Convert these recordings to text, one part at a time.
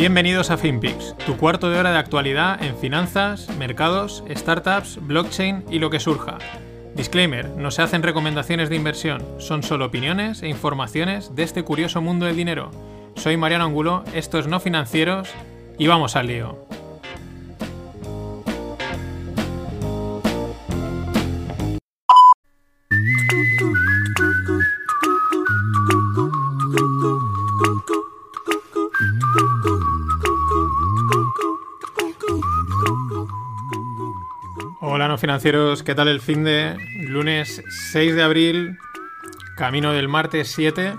Bienvenidos a FinPix, tu cuarto de hora de actualidad en finanzas, mercados, startups, blockchain y lo que surja. Disclaimer, no se hacen recomendaciones de inversión, son solo opiniones e informaciones de este curioso mundo del dinero. Soy Mariano Angulo, esto es No Financieros y vamos al lío. Financieros, ¿qué tal el fin de lunes 6 de abril, camino del martes 7?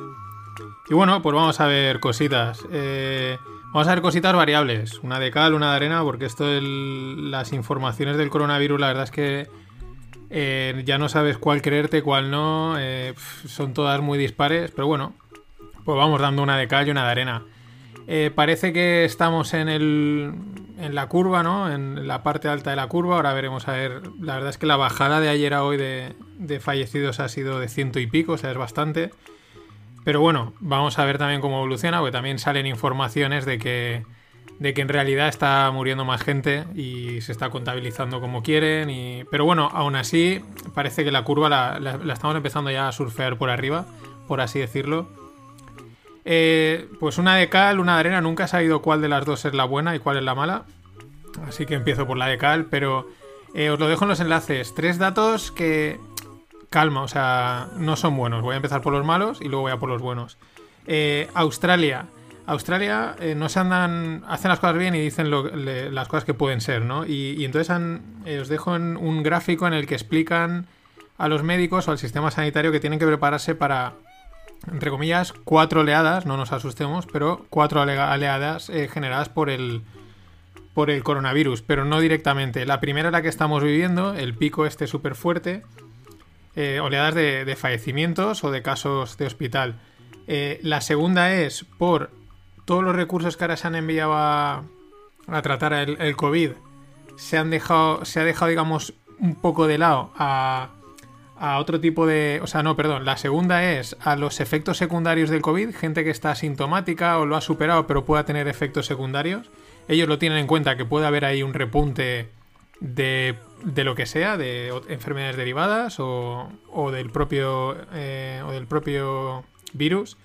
Y bueno, pues vamos a ver cositas. Eh, vamos a ver cositas variables, una de cal, una de arena, porque esto de las informaciones del coronavirus, la verdad es que eh, ya no sabes cuál creerte, cuál no, eh, son todas muy dispares, pero bueno, pues vamos dando una de cal y una de arena. Parece que estamos en el, en la curva, ¿no? En la parte alta de la curva. Ahora veremos a ver. La verdad es que la bajada de ayer a hoy de, fallecidos ha sido de ciento y pico, o sea, es bastante. Pero bueno, vamos a ver también cómo evoluciona, porque también salen informaciones de que, de que en realidad está muriendo más gente y se está contabilizando como quieren. Y... Pero bueno, aún así, parece que la curva la, la estamos empezando ya a surfear por arriba, por así decirlo. Eh, pues una de cal, una de arena. Nunca he sabido cuál de las dos es la buena y cuál es la mala. Así que empiezo por la de cal, pero eh, os lo dejo en los enlaces. Tres datos que... Calma, o sea, no son buenos. Voy a empezar por los malos y luego voy a por los buenos. Eh, Australia. Australia no se andan, hacen las cosas bien y dicen las cosas que pueden ser, ¿no? Y, entonces os dejo un gráfico en el que explican a los médicos o al sistema sanitario que tienen que prepararse para entre comillas, cuatro oleadas, no nos asustemos, pero cuatro oleadas eh, generadas por el, por el coronavirus, pero no directamente. La primera la que estamos viviendo, el pico este súper fuerte, eh, oleadas de, fallecimientos o de casos de hospital. Eh, la segunda es por todos los recursos que ahora se han enviado a, tratar el, el, COVID, se, han dejado, se ha dejado, digamos, un poco de lado a a otro tipo de... O sea, no, perdón. La segunda es a los efectos secundarios del COVID, gente que está asintomática o lo ha superado pero pueda tener efectos secundarios. Ellos lo tienen en cuenta que puede haber ahí un repunte de, de lo que sea, de enfermedades derivadas o, o del propio eh, o del propio virus.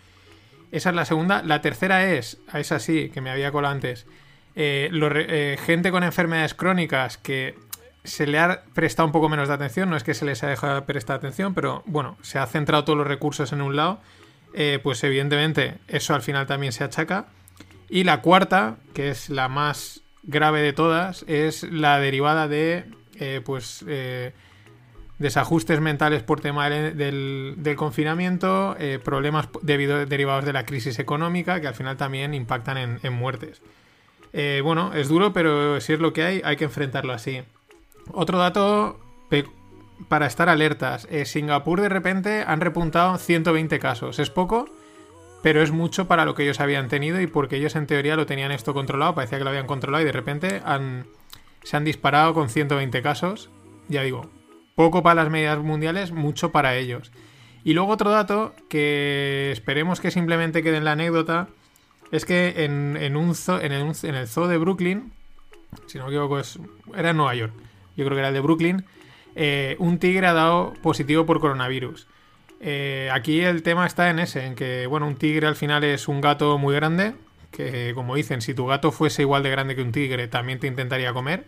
Esa es la segunda. La tercera es, esa sí, que me había colado antes, eh, eh, gente con enfermedades crónicas que se le ha prestado un poco menos de atención, no es que se les haya dejado de prestar atención, pero bueno, se ha centrado todos los recursos en un lado, eh, pues evidentemente eso al final también se achaca. Y la cuarta, que es la más grave de todas, es la derivada de eh, pues eh, desajustes mentales por tema del, confinamiento, problemas debido, derivados de la crisis económica, que al final también impactan en, en muertes. bueno, es duro, pero si es lo que hay, hay que enfrentarlo así. Otro dato para estar alertas. Singapur de repente han repuntado 120 casos. Es poco, pero es mucho para lo que ellos habían tenido y porque ellos en teoría lo tenían esto controlado, parecía que lo habían controlado y de repente se han disparado con 120 casos. Ya digo, poco para las medidas mundiales, mucho para ellos. Y luego otro dato que esperemos que simplemente quede en la anécdota es que en el zoo de Brooklyn, si no me equivoco, era en Nueva York yo creo que era el de Brooklyn, eh, un tigre ha dado positivo por coronavirus. Eh, aquí el tema está en ese, en que, bueno, un tigre al final es un gato muy grande, que como dicen, si tu gato fuese igual de grande que un tigre, también te intentaría comer.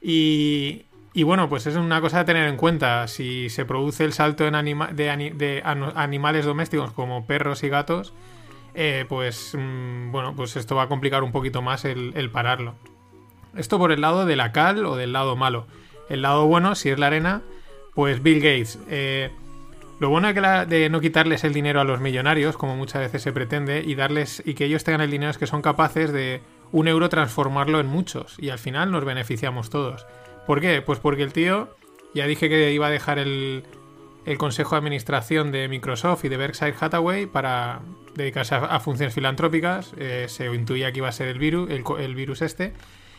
Y, bueno, pues es una cosa a tener en cuenta. Si se produce el salto en de, animales domésticos como perros y gatos, eh, pues mm, bueno, pues esto va a complicar un poquito más el pararlo. Esto por el lado de la cal o del lado malo. El lado bueno, si es la arena, pues Bill Gates. Eh, lo bueno de, no quitarles el dinero a los millonarios, como muchas veces se pretende, y darles y que ellos tengan el dinero es que son capaces de un euro transformarlo en muchos y al final nos beneficiamos todos. ¿Por qué? Pues porque el tío, ya dije que iba a dejar el, el consejo de administración de Microsoft y de Berkshire Hathaway para dedicarse a, funciones filantrópicas. Eh, se intuía que iba a ser el virus, el, virus este.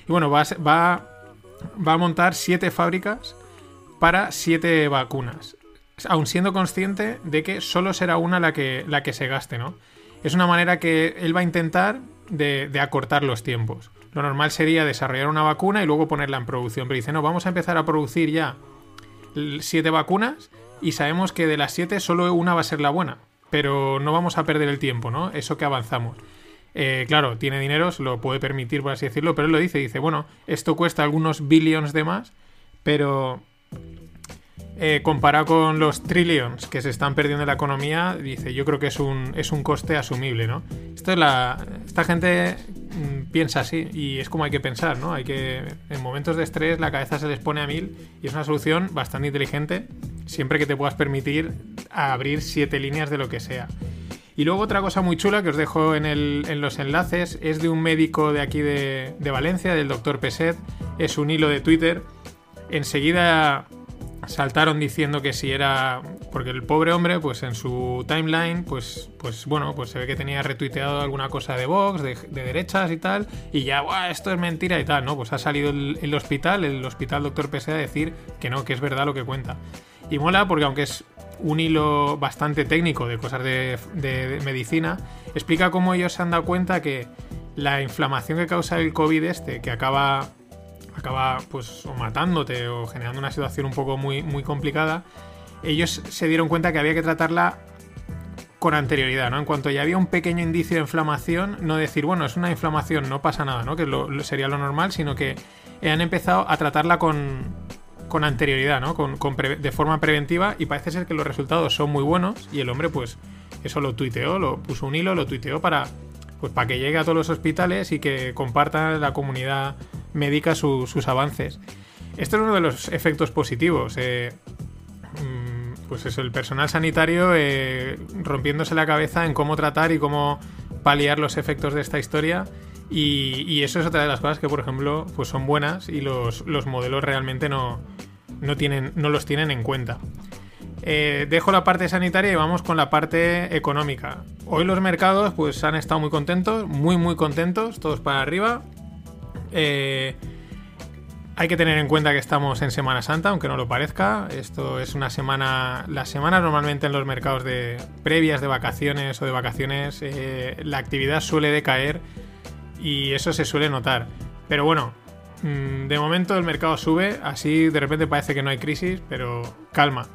Y bueno, va, va, va a montar siete fábricas para siete vacunas. Aun siendo consciente de que solo será una la que, la que se gaste, ¿no? Es una manera que él va a intentar de, de acortar los tiempos. Lo normal sería desarrollar una vacuna y luego ponerla en producción. Pero dice, no, vamos a empezar a producir ya siete vacunas y sabemos que de las siete solo una va a ser la buena. Pero no vamos a perder el tiempo, ¿no? Eso que avanzamos. Eh, claro, tiene dinero, se lo puede permitir, por así decirlo, pero él lo dice, dice, bueno, esto cuesta algunos billions de más, pero eh, comparado con los trillions que se están perdiendo en la economía, dice, yo creo que es un, es un coste asumible, ¿no? Esto es la, esta gente mm, piensa así y es como hay que pensar, ¿no? Hay que, en momentos de estrés la cabeza se les pone a mil y es una solución bastante inteligente siempre que te puedas permitir abrir siete líneas de lo que sea. Y luego otra cosa muy chula que os dejo en, el, en los enlaces es de un médico de aquí de, de Valencia, del doctor Peset, es un hilo de Twitter. Enseguida saltaron diciendo que si era porque el pobre hombre pues en su timeline pues pues bueno pues se ve que tenía retuiteado alguna cosa de Vox de, derechas y tal y ya esto es mentira y tal no pues ha salido el, hospital el hospital doctor Pese a decir que no que es verdad lo que cuenta. Y mola porque aunque es un hilo bastante técnico de cosas de, medicina explica cómo ellos se han dado cuenta que la inflamación que causa el COVID este que acaba acaba pues o matándote o generando una situación un poco muy, muy complicada, ellos se dieron cuenta que había que tratarla con anterioridad, ¿no? En cuanto ya había un pequeño indicio de inflamación, no decir, bueno, es una inflamación, no pasa nada, ¿no? Que sería lo normal, sino que han empezado a tratarla con, con anterioridad, ¿no? Con, de forma preventiva y parece ser que los resultados son muy buenos y el hombre pues eso lo tuiteó, lo puso un hilo, lo tuiteó para pues para que llegue a todos los hospitales y que comparta la comunidad médica sus avances. Esto es uno de los efectos positivos. Eh, mm, pues eso, el personal sanitario eh, rompiéndose la cabeza en cómo tratar y cómo paliar los efectos de esta historia. Y, eso es otra de las cosas que, por ejemplo, pues son buenas y los, modelos realmente no, no, tienen, no los tienen en cuenta. Eh, dejo la parte sanitaria y vamos con la parte económica. Hoy los mercados pues han estado muy contentos, muy muy contentos, todos para arriba. Eh, hay que tener en cuenta que estamos en Semana Santa, aunque no lo parezca. Esto es una semana. Las semanas normalmente en los mercados de previas de vacaciones o de vacaciones, eh, la actividad suele decaer y eso se suele notar. Pero bueno, mm, de momento el mercado sube, así de repente parece que no hay crisis, pero calma.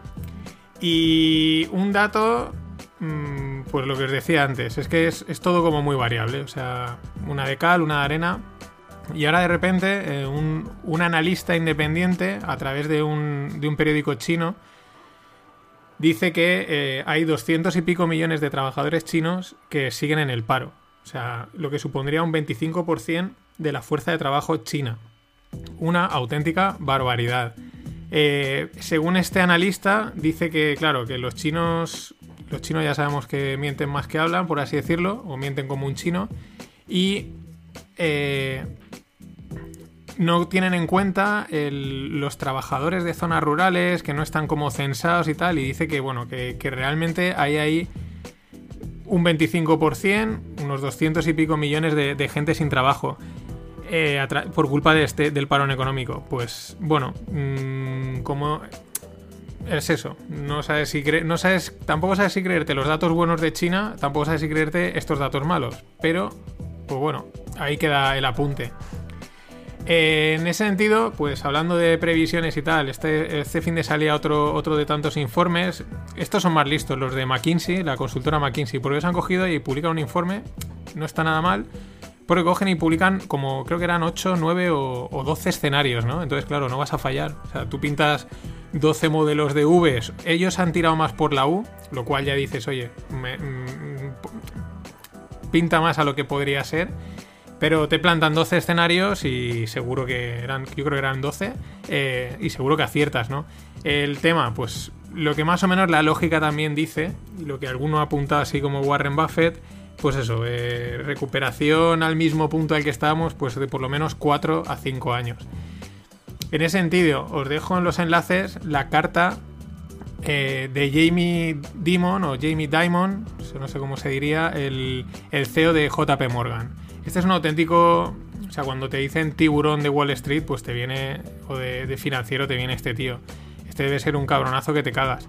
Y un dato, mm, pues lo que os decía antes, es que es, todo como muy variable. O sea, una de cal, una de arena. Y ahora de repente eh, un, analista independiente a través de un, de un periódico chino dice que eh, hay 200 y pico millones de trabajadores chinos que siguen en el paro. O sea, lo que supondría un 25% de la fuerza de trabajo china. Una auténtica barbaridad. Eh, según este analista, dice que, claro, que los chinos, los chinos ya sabemos que mienten más que hablan, por así decirlo, o mienten como un chino, y eh, no tienen en cuenta los trabajadores de zonas rurales que no están como censados y tal, y dice que, bueno, que, realmente hay ahí un 25%, unos 200 y pico millones de gente sin trabajo. Eh, por culpa de este, del parón económico. Pues bueno, mm, como es eso. No sabes si no sabes, tampoco sabes si creerte los datos buenos de China, tampoco sabes si creerte estos datos malos. Pero, pues bueno, ahí queda el apunte. En ese sentido, pues hablando de previsiones y tal, este, este fin de salía otro, otro de tantos informes. Estos son más listos, los de McKinsey, la consultora McKinsey, porque ellos han cogido y publican un informe, no está nada mal, porque cogen y publican como creo que eran 8, 9 o, 12 escenarios, ¿no? Entonces, claro, no vas a fallar. O sea, tú pintas 12 modelos de Vs, ellos han tirado más por la U, lo cual ya dices, oye, mm, pinta más a lo que podría ser. Pero te plantan 12 escenarios y seguro que eran, yo creo que eran 12, eh, y seguro que aciertas, ¿no? El tema, pues lo que más o menos la lógica también dice, y lo que alguno apunta así como Warren Buffett, pues eso, eh, recuperación al mismo punto al que estábamos, pues de por lo menos 4 a 5 años. En ese sentido, os dejo en los enlaces la carta eh, de Jamie Dimon o Jamie Dimon, no sé cómo se diría, el, el CEO de JP Morgan. Este es un auténtico o sea, cuando te dicen tiburón de Wall Street, pues te viene, o de, financiero, te viene este tío. Este debe ser un cabronazo que te cagas.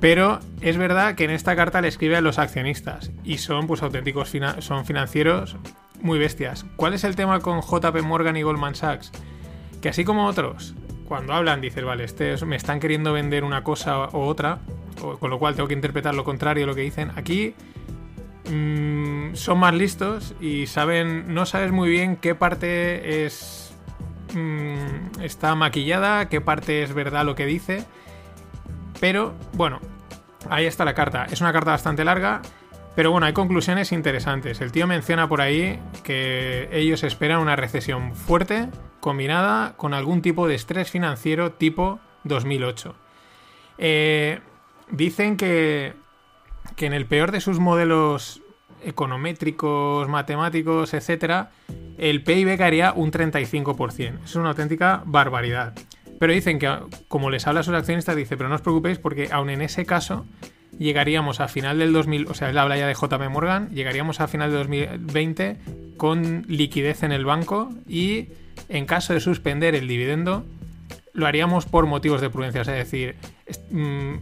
Pero es verdad que en esta carta le escribe a los accionistas y son pues auténticos son financieros muy bestias. ¿Cuál es el tema con JP Morgan y Goldman Sachs? Que así como otros, cuando hablan dices, vale, este me están queriendo vender una cosa o otra, con lo cual tengo que interpretar lo contrario de lo que dicen. Aquí Mm, son más listos y saben, no sabes muy bien qué parte es mm, está maquillada, qué parte es verdad lo que dice. Pero bueno, ahí está la carta. Es una carta bastante larga, pero bueno, hay conclusiones interesantes. El tío menciona por ahí que ellos esperan una recesión fuerte combinada con algún tipo de estrés financiero tipo 2008. Eh, dicen que que en el peor de sus modelos econométricos, matemáticos, etcétera, el PIB caería un 35%. Es una auténtica barbaridad. Pero dicen que, como les habla a sus accionistas, dice, pero no os preocupéis porque aun en ese caso llegaríamos a final del 2000, o sea, él habla ya de JP Morgan, llegaríamos a final de 2020 con liquidez en el banco y en caso de suspender el dividendo, lo haríamos por motivos de prudencia, es decir, mm,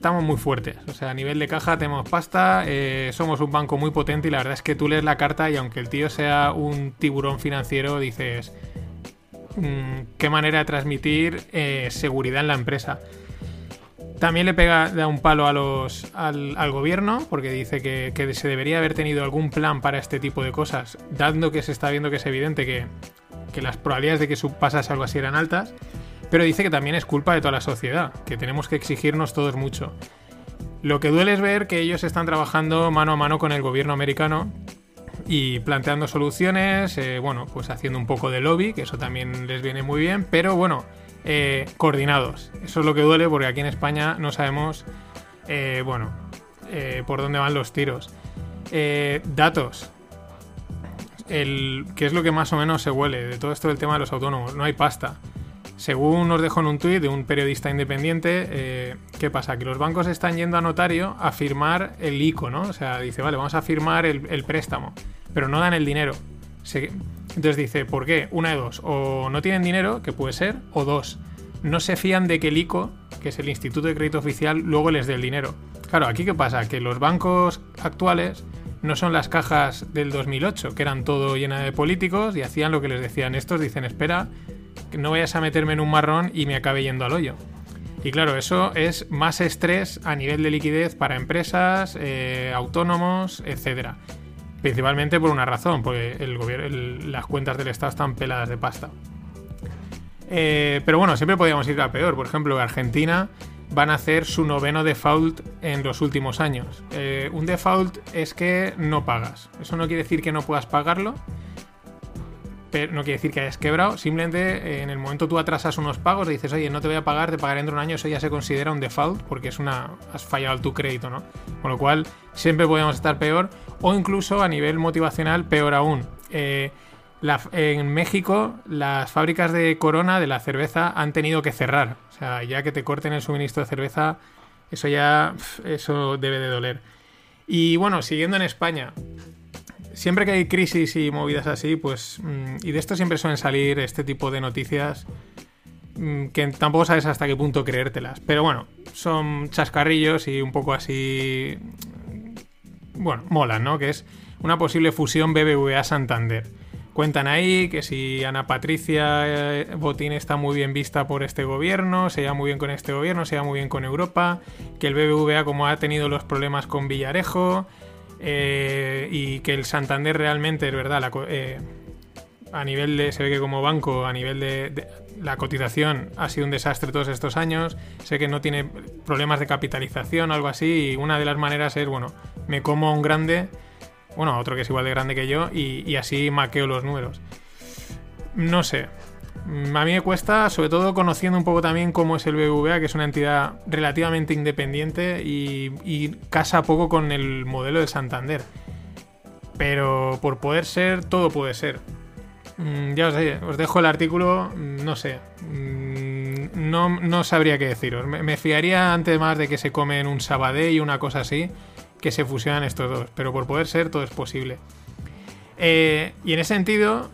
estamos muy fuertes. O sea, a nivel de caja tenemos pasta, eh, somos un banco muy potente y la verdad es que tú lees la carta y aunque el tío sea un tiburón financiero, dices, mm, qué manera de transmitir eh, seguridad en la empresa. También le pega da un palo a los, al, gobierno porque dice que, se debería haber tenido algún plan para este tipo de cosas, dando que se está viendo que es evidente que, que las probabilidades de que pasase algo así eran altas. Pero dice que también es culpa de toda la sociedad, que tenemos que exigirnos todos mucho. Lo que duele es ver que ellos están trabajando mano a mano con el gobierno americano y planteando soluciones, eh, bueno, pues haciendo un poco de lobby, que eso también les viene muy bien, pero bueno, eh, coordinados. Eso es lo que duele porque aquí en España no sabemos, eh, bueno, por dónde van los tiros. datos. El, ¿Qué es lo que más o menos se huele de todo esto del tema de los autónomos? No hay pasta. Según nos dejó en un tuit de un periodista independiente, eh, ¿qué pasa? Que los bancos están yendo a notario a firmar el ICO, ¿no? O sea, dice, vale, vamos a firmar el, préstamo, pero no dan el dinero. entonces dice, ¿por qué? Una de dos, o no tienen dinero, que puede ser, o dos, no se fían de que el ICO, que es el Instituto de Crédito Oficial, luego les dé el dinero. Claro, aquí qué pasa? Que los bancos actuales no son las cajas del 2008, que eran todo llena de políticos y hacían lo que les decían estos, dicen, espera, no vayas a meterme en un marrón y me acabe yendo al hoyo. Y claro, eso es más estrés a nivel de liquidez para empresas, eh, autónomos, etcétera. Principalmente por una razón, porque el gobierno, las cuentas del Estado están peladas de pasta. Eh, pero bueno, siempre podríamos ir a peor. Por ejemplo, Argentina van a hacer su noveno default en los últimos años. Eh, un default es que no pagas. Eso no quiere decir que no puedas pagarlo, pero no quiere decir que hayas quebrado, simplemente eh, en el momento tú atrasas unos pagos y dices, oye, no te voy a pagar, te pagaré dentro de un año, eso ya se considera un default porque es una has fallado tu crédito, ¿no? Con lo cual siempre podemos estar peor o incluso a nivel motivacional peor aún. Eh, en México las fábricas de Corona de la cerveza han tenido que cerrar, o sea, ya que te corten el suministro de cerveza, eso ya eso debe de doler. Y bueno, siguiendo en España, siempre que hay crisis y movidas así, pues. Mm, y de esto siempre suelen salir este tipo de noticias mm, que tampoco sabes hasta qué punto creértelas. Pero bueno, son chascarrillos y un poco así. Bueno, molan, ¿no? Que es una posible fusión BBVA-Santander. Cuentan ahí que si Ana Patricia eh, Botín está muy bien vista por este gobierno, se lleva muy bien con este gobierno, se lleva muy bien con Europa, que el BBVA como ha tenido los problemas con Villarejo, eh, y que el Santander realmente es verdad, eh, a nivel de, se ve que como banco, a nivel de, la cotización ha sido un desastre todos estos años, sé que no tiene problemas de capitalización o algo así, y una de las maneras es, bueno, me como un grande, bueno, otro que es igual de grande que yo, y así maqueo los números. No sé, a mí me cuesta, sobre todo conociendo un poco también cómo es el BBVA, que es una entidad relativamente independiente y, casa poco con el modelo de Santander. Pero por poder ser, todo puede ser. Mm, ya os, os dejo el artículo, mm, no sé. no, no sabría qué deciros. Me, fiaría antes más de que se comen un Sabadell y una cosa así, que se fusionan estos dos. Pero por poder ser, todo es posible. Eh, y en ese sentido,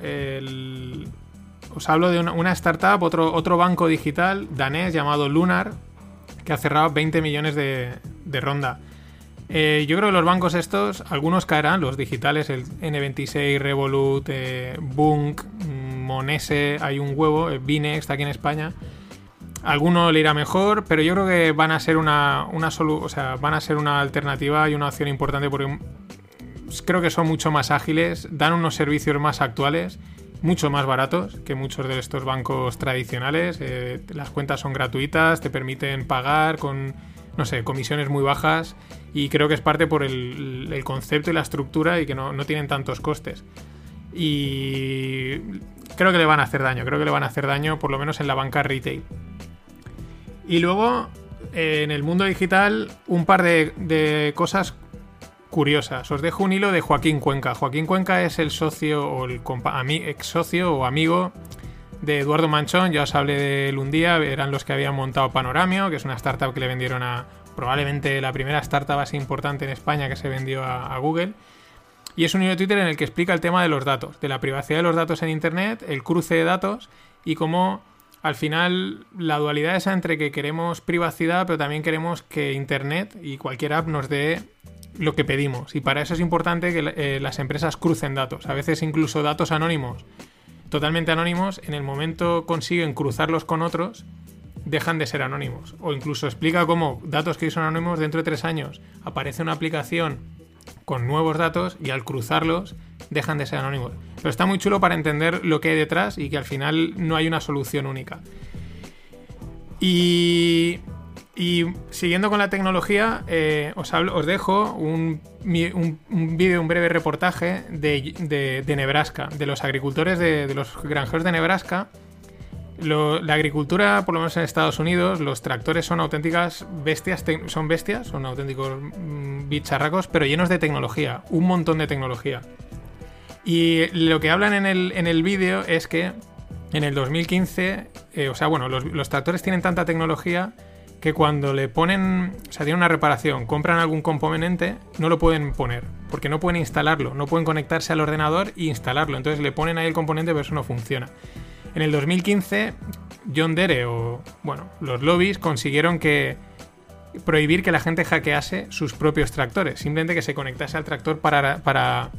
os hablo de una, startup, otro, banco digital danés llamado Lunar, que ha cerrado 20 millones de, ronda. Eh, yo creo que los bancos estos, algunos caerán, los digitales, el N26, Revolut, eh, Bunk, Monese, hay un huevo, el Binex aquí en España. Alguno le irá mejor, pero yo creo que van a ser una, una o sea, van a ser una alternativa y una opción importante porque creo que son mucho más ágiles, dan unos servicios más actuales, mucho más baratos que muchos de estos bancos tradicionales. Eh, las cuentas son gratuitas, te permiten pagar con, no sé, comisiones muy bajas y creo que es parte por el, concepto y la estructura y que no, no tienen tantos costes. Y creo que le van a hacer daño, creo que le van a hacer daño por lo menos en la banca retail. Y luego, eh, en el mundo digital, un par de, cosas curiosas. Os dejo un hilo de Joaquín Cuenca. Joaquín Cuenca es el socio o el ex socio o amigo de Eduardo Manchón. Ya os hablé de él un día. Eran los que habían montado Panoramio, que es una startup que le vendieron a probablemente la primera startup así importante en España que se vendió a Google. Y es un hilo de Twitter en el que explica el tema de los datos, de la privacidad de los datos en Internet, el cruce de datos y cómo al final la dualidad es entre que queremos privacidad, pero también queremos que Internet y cualquier app nos dé lo que pedimos. Y para eso es importante que eh, las empresas crucen datos, a veces incluso datos anónimos, totalmente anónimos, en el momento consiguen cruzarlos con otros, dejan de ser anónimos. O incluso explica cómo datos que son anónimos dentro de tres años aparece una aplicación con nuevos datos y al cruzarlos dejan de ser anónimos. Pero está muy chulo para entender lo que hay detrás y que al final no hay una solución única. Y, siguiendo con la tecnología, eh, os, os dejo un, un, vídeo, un breve reportaje de, Nebraska, de los agricultores de, de los granjeros de Nebraska la agricultura, por lo menos en Estados Unidos, los tractores son auténticas bestias, son bestias, son auténticos mm, bicharracos, pero llenos de tecnología, un montón de tecnología. Y lo que hablan en el, en el vídeo es que en el 2015, eh, o sea, bueno, los, tractores tienen tanta tecnología que cuando le ponen, o sea, una reparación, compran algún componente, no lo pueden poner, porque no pueden instalarlo, no pueden conectarse al ordenador e instalarlo. Entonces le ponen ahí el componente, pero eso no funciona. En el 2015, John Dere o, bueno, los lobbies consiguieron que prohibir que la gente hackease sus propios tractores, simplemente que se conectase al tractor para, para,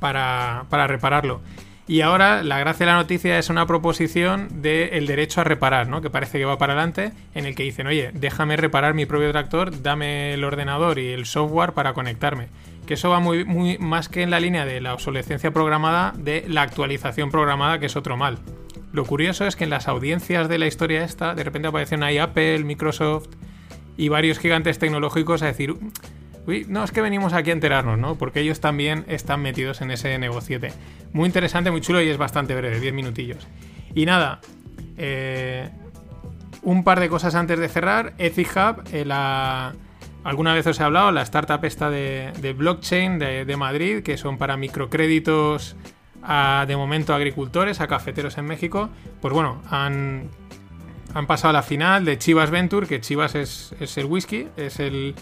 para, repararlo. Y ahora la gracia de la noticia es una proposición del derecho a reparar, ¿no? Que parece que va para adelante, en el que dicen, oye, déjame reparar mi propio tractor, dame el ordenador y el software para conectarme que eso va muy, muy más que en la línea de la obsolescencia programada, de la actualización programada, que es otro mal. Lo curioso es que en las audiencias de la historia esta, de repente aparecen ahí Apple, Microsoft y varios gigantes tecnológicos a decir, uy, no, es que venimos aquí a enterarnos, ¿no? Porque ellos también están metidos en ese negociete. Muy interesante, muy chulo y es bastante breve, 10 minutillos. Y nada, eh, un par de cosas antes de cerrar. Etihub, eh, la Alguna vez os he hablado, la startup esta de, blockchain de, Madrid, que son para microcréditos de momento a agricultores, a cafeteros en México, pues bueno, han, han pasado a la final de Chivas Venture, que Chivas es, el whisky, es el,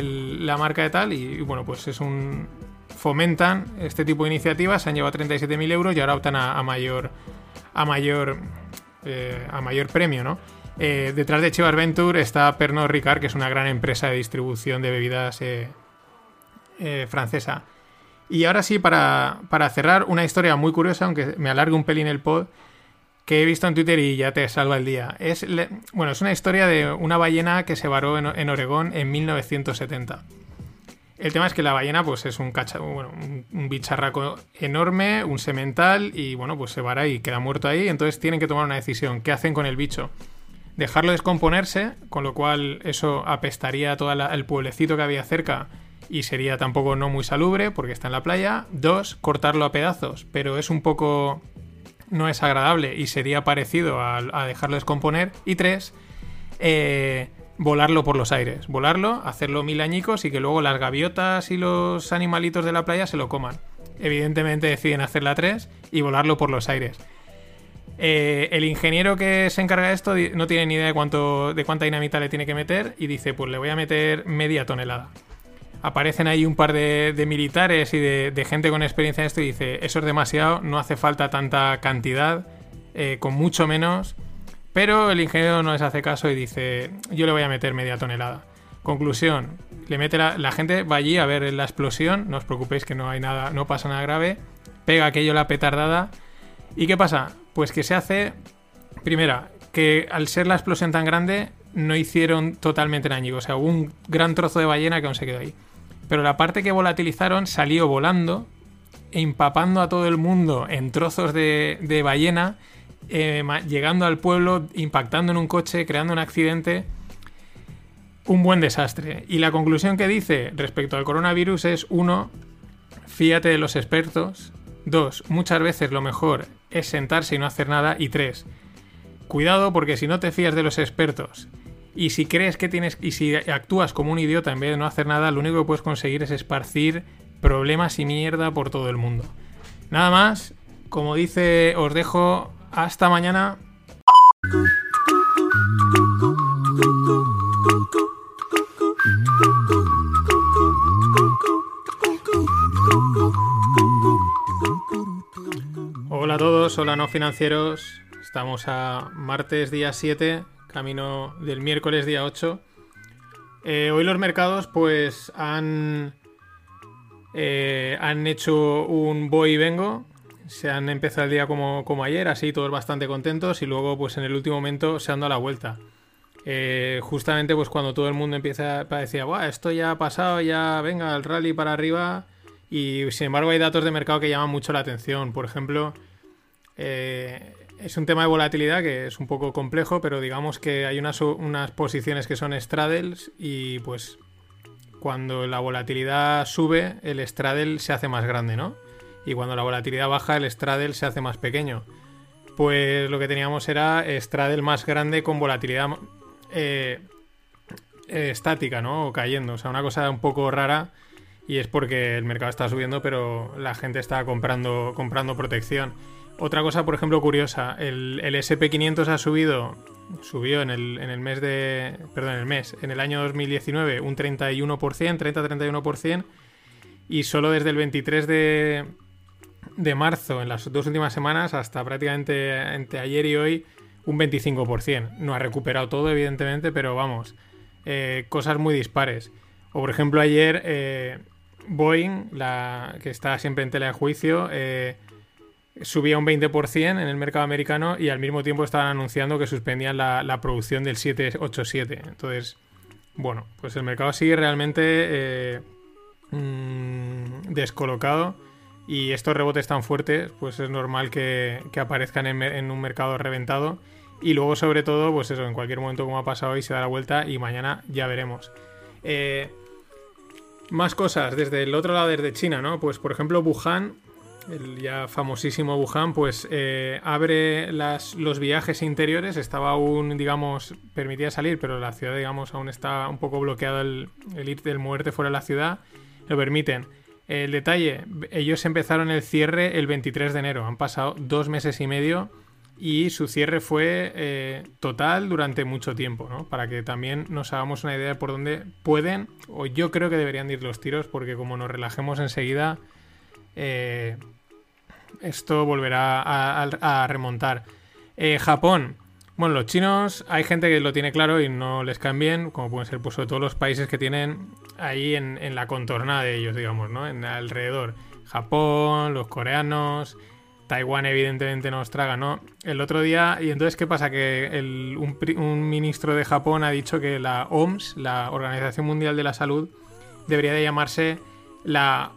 la marca de tal, y, bueno, pues es un... fomentan este tipo de iniciativas, se han llevado 37.000 euros y ahora optan a, mayor a mayor eh, a mayor premio, ¿no? Eh, detrás de Chivas Venture está Pernod Ricard, que es una gran empresa de distribución de bebidas eh, eh, francesa. Y ahora sí, para, cerrar, una historia muy curiosa, aunque me alargue un pelín el pod, que he visto en Twitter y ya te salva el día. Es, bueno, es una historia de una ballena que se varó en, Oregón en 1970. El tema es que la ballena pues es un, cacha, un, un, bicharraco enorme, un semental y bueno, pues se vara y queda muerto ahí. Entonces tienen que tomar una decisión. ¿Qué hacen con el bicho? dejarlo descomponerse, con lo cual eso apestaría todo el pueblecito que había cerca y sería tampoco no muy salubre porque está en la playa. Dos, cortarlo a pedazos, pero es un poco... no es agradable y sería parecido a, dejarlo descomponer. Y tres, eh, volarlo por los aires. Volarlo, hacerlo mil añicos y que luego las gaviotas y los animalitos de la playa se lo coman. Evidentemente deciden hacerla tres y volarlo por los aires. Eh, el ingeniero que se encarga de esto no tiene ni idea de, cuánto, de cuánta dinamita le tiene que meter y dice, pues le voy a meter media tonelada. Aparecen ahí un par de, militares y de, gente con experiencia en esto y dice, eso es demasiado, no hace falta tanta cantidad, eh, con mucho menos. Pero el ingeniero no les hace caso y dice, yo le voy a meter media tonelada. Conclusión, le mete la, gente va allí a ver la explosión, no os preocupéis que no hay nada, no pasa nada grave, pega aquello la petardada. ¿Y qué pasa? Pues que se hace, primera, que al ser la explosión tan grande, no hicieron totalmente daño. O sea, hubo un gran trozo de ballena que aún se quedó ahí. Pero la parte que volatilizaron salió volando, empapando a todo el mundo en trozos de, ballena, eh, llegando al pueblo, impactando en un coche, creando un accidente. Un buen desastre. Y la conclusión que dice respecto al coronavirus es, uno, fíate de los expertos. Dos, muchas veces lo mejor es sentarse y no hacer nada. Y tres, cuidado porque si no te fías de los expertos y si crees que tienes y si actúas como un idiota en vez de no hacer nada, lo único que puedes conseguir es esparcir problemas y mierda por todo el mundo. Nada más, como dice, os dejo hasta mañana. Hola a todos, hola no financieros. Estamos a martes día 7, camino del miércoles día 8. Eh, hoy los mercados pues han, eh, han hecho un voy y vengo. Se han empezado el día como, como, ayer, así todos bastante contentos y luego pues en el último momento se han dado la vuelta. Eh, justamente pues cuando todo el mundo empieza a decir, esto ya ha pasado, ya venga el rally para arriba y sin embargo hay datos de mercado que llaman mucho la atención. Por ejemplo, eh, es un tema de volatilidad que es un poco complejo, pero digamos que hay unas, unas posiciones que son straddles y pues cuando la volatilidad sube, el straddle se hace más grande, ¿no? Y cuando la volatilidad baja, el straddle se hace más pequeño. Pues lo que teníamos era straddle más grande con volatilidad eh, eh, estática, ¿no? O cayendo. O sea, una cosa un poco rara. Y es porque el mercado está subiendo, pero la gente está comprando, comprando protección. Otra cosa, por ejemplo, curiosa, el, SP500 ha subido, subió en el, en el, mes de, perdón, en el mes, en el año 2019 un 31%, 30-31%, y solo desde el 23 de, de marzo, en las dos últimas semanas, hasta prácticamente entre ayer y hoy, un 25%. No ha recuperado todo, evidentemente, pero vamos, eh, cosas muy dispares. O por ejemplo, ayer eh, Boeing, la que está siempre en tela de juicio, eh, subía un 20% en el mercado americano y al mismo tiempo estaban anunciando que suspendían la, producción del 787. Entonces, bueno, pues el mercado sigue realmente eh, mm, descolocado y estos rebotes tan fuertes, pues es normal que, aparezcan en, un mercado reventado. Y luego, sobre todo, pues eso, en cualquier momento como ha pasado hoy, se da la vuelta y mañana ya veremos. Eh, más cosas desde el otro lado, desde China, ¿no? Pues por ejemplo, Wuhan el ya famosísimo Wuhan, pues eh, abre los viajes interiores. Estaba aún, digamos, permitía salir, pero la ciudad, digamos, aún está un poco bloqueado el, ir del muerte fuera de la ciudad. Lo permiten. El detalle, ellos empezaron el cierre el 23 de enero. Han pasado dos meses y medio y su cierre fue eh, total durante mucho tiempo, ¿no? Para que también nos hagamos una idea de por dónde pueden, o yo creo que deberían ir los tiros, porque como nos relajemos enseguida, eh, esto volverá a, remontar. Eh, Japón. Bueno, los chinos, hay gente que lo tiene claro y no les caen bien, como pueden ser pues, todos los países que tienen ahí en, la contornada de ellos, digamos, ¿no? En alrededor. Japón, los coreanos, Taiwán evidentemente nos traga, ¿no? El otro día, y entonces, ¿qué pasa? Que un, un, ministro de Japón ha dicho que la OMS, la Organización Mundial de la Salud, debería de llamarse la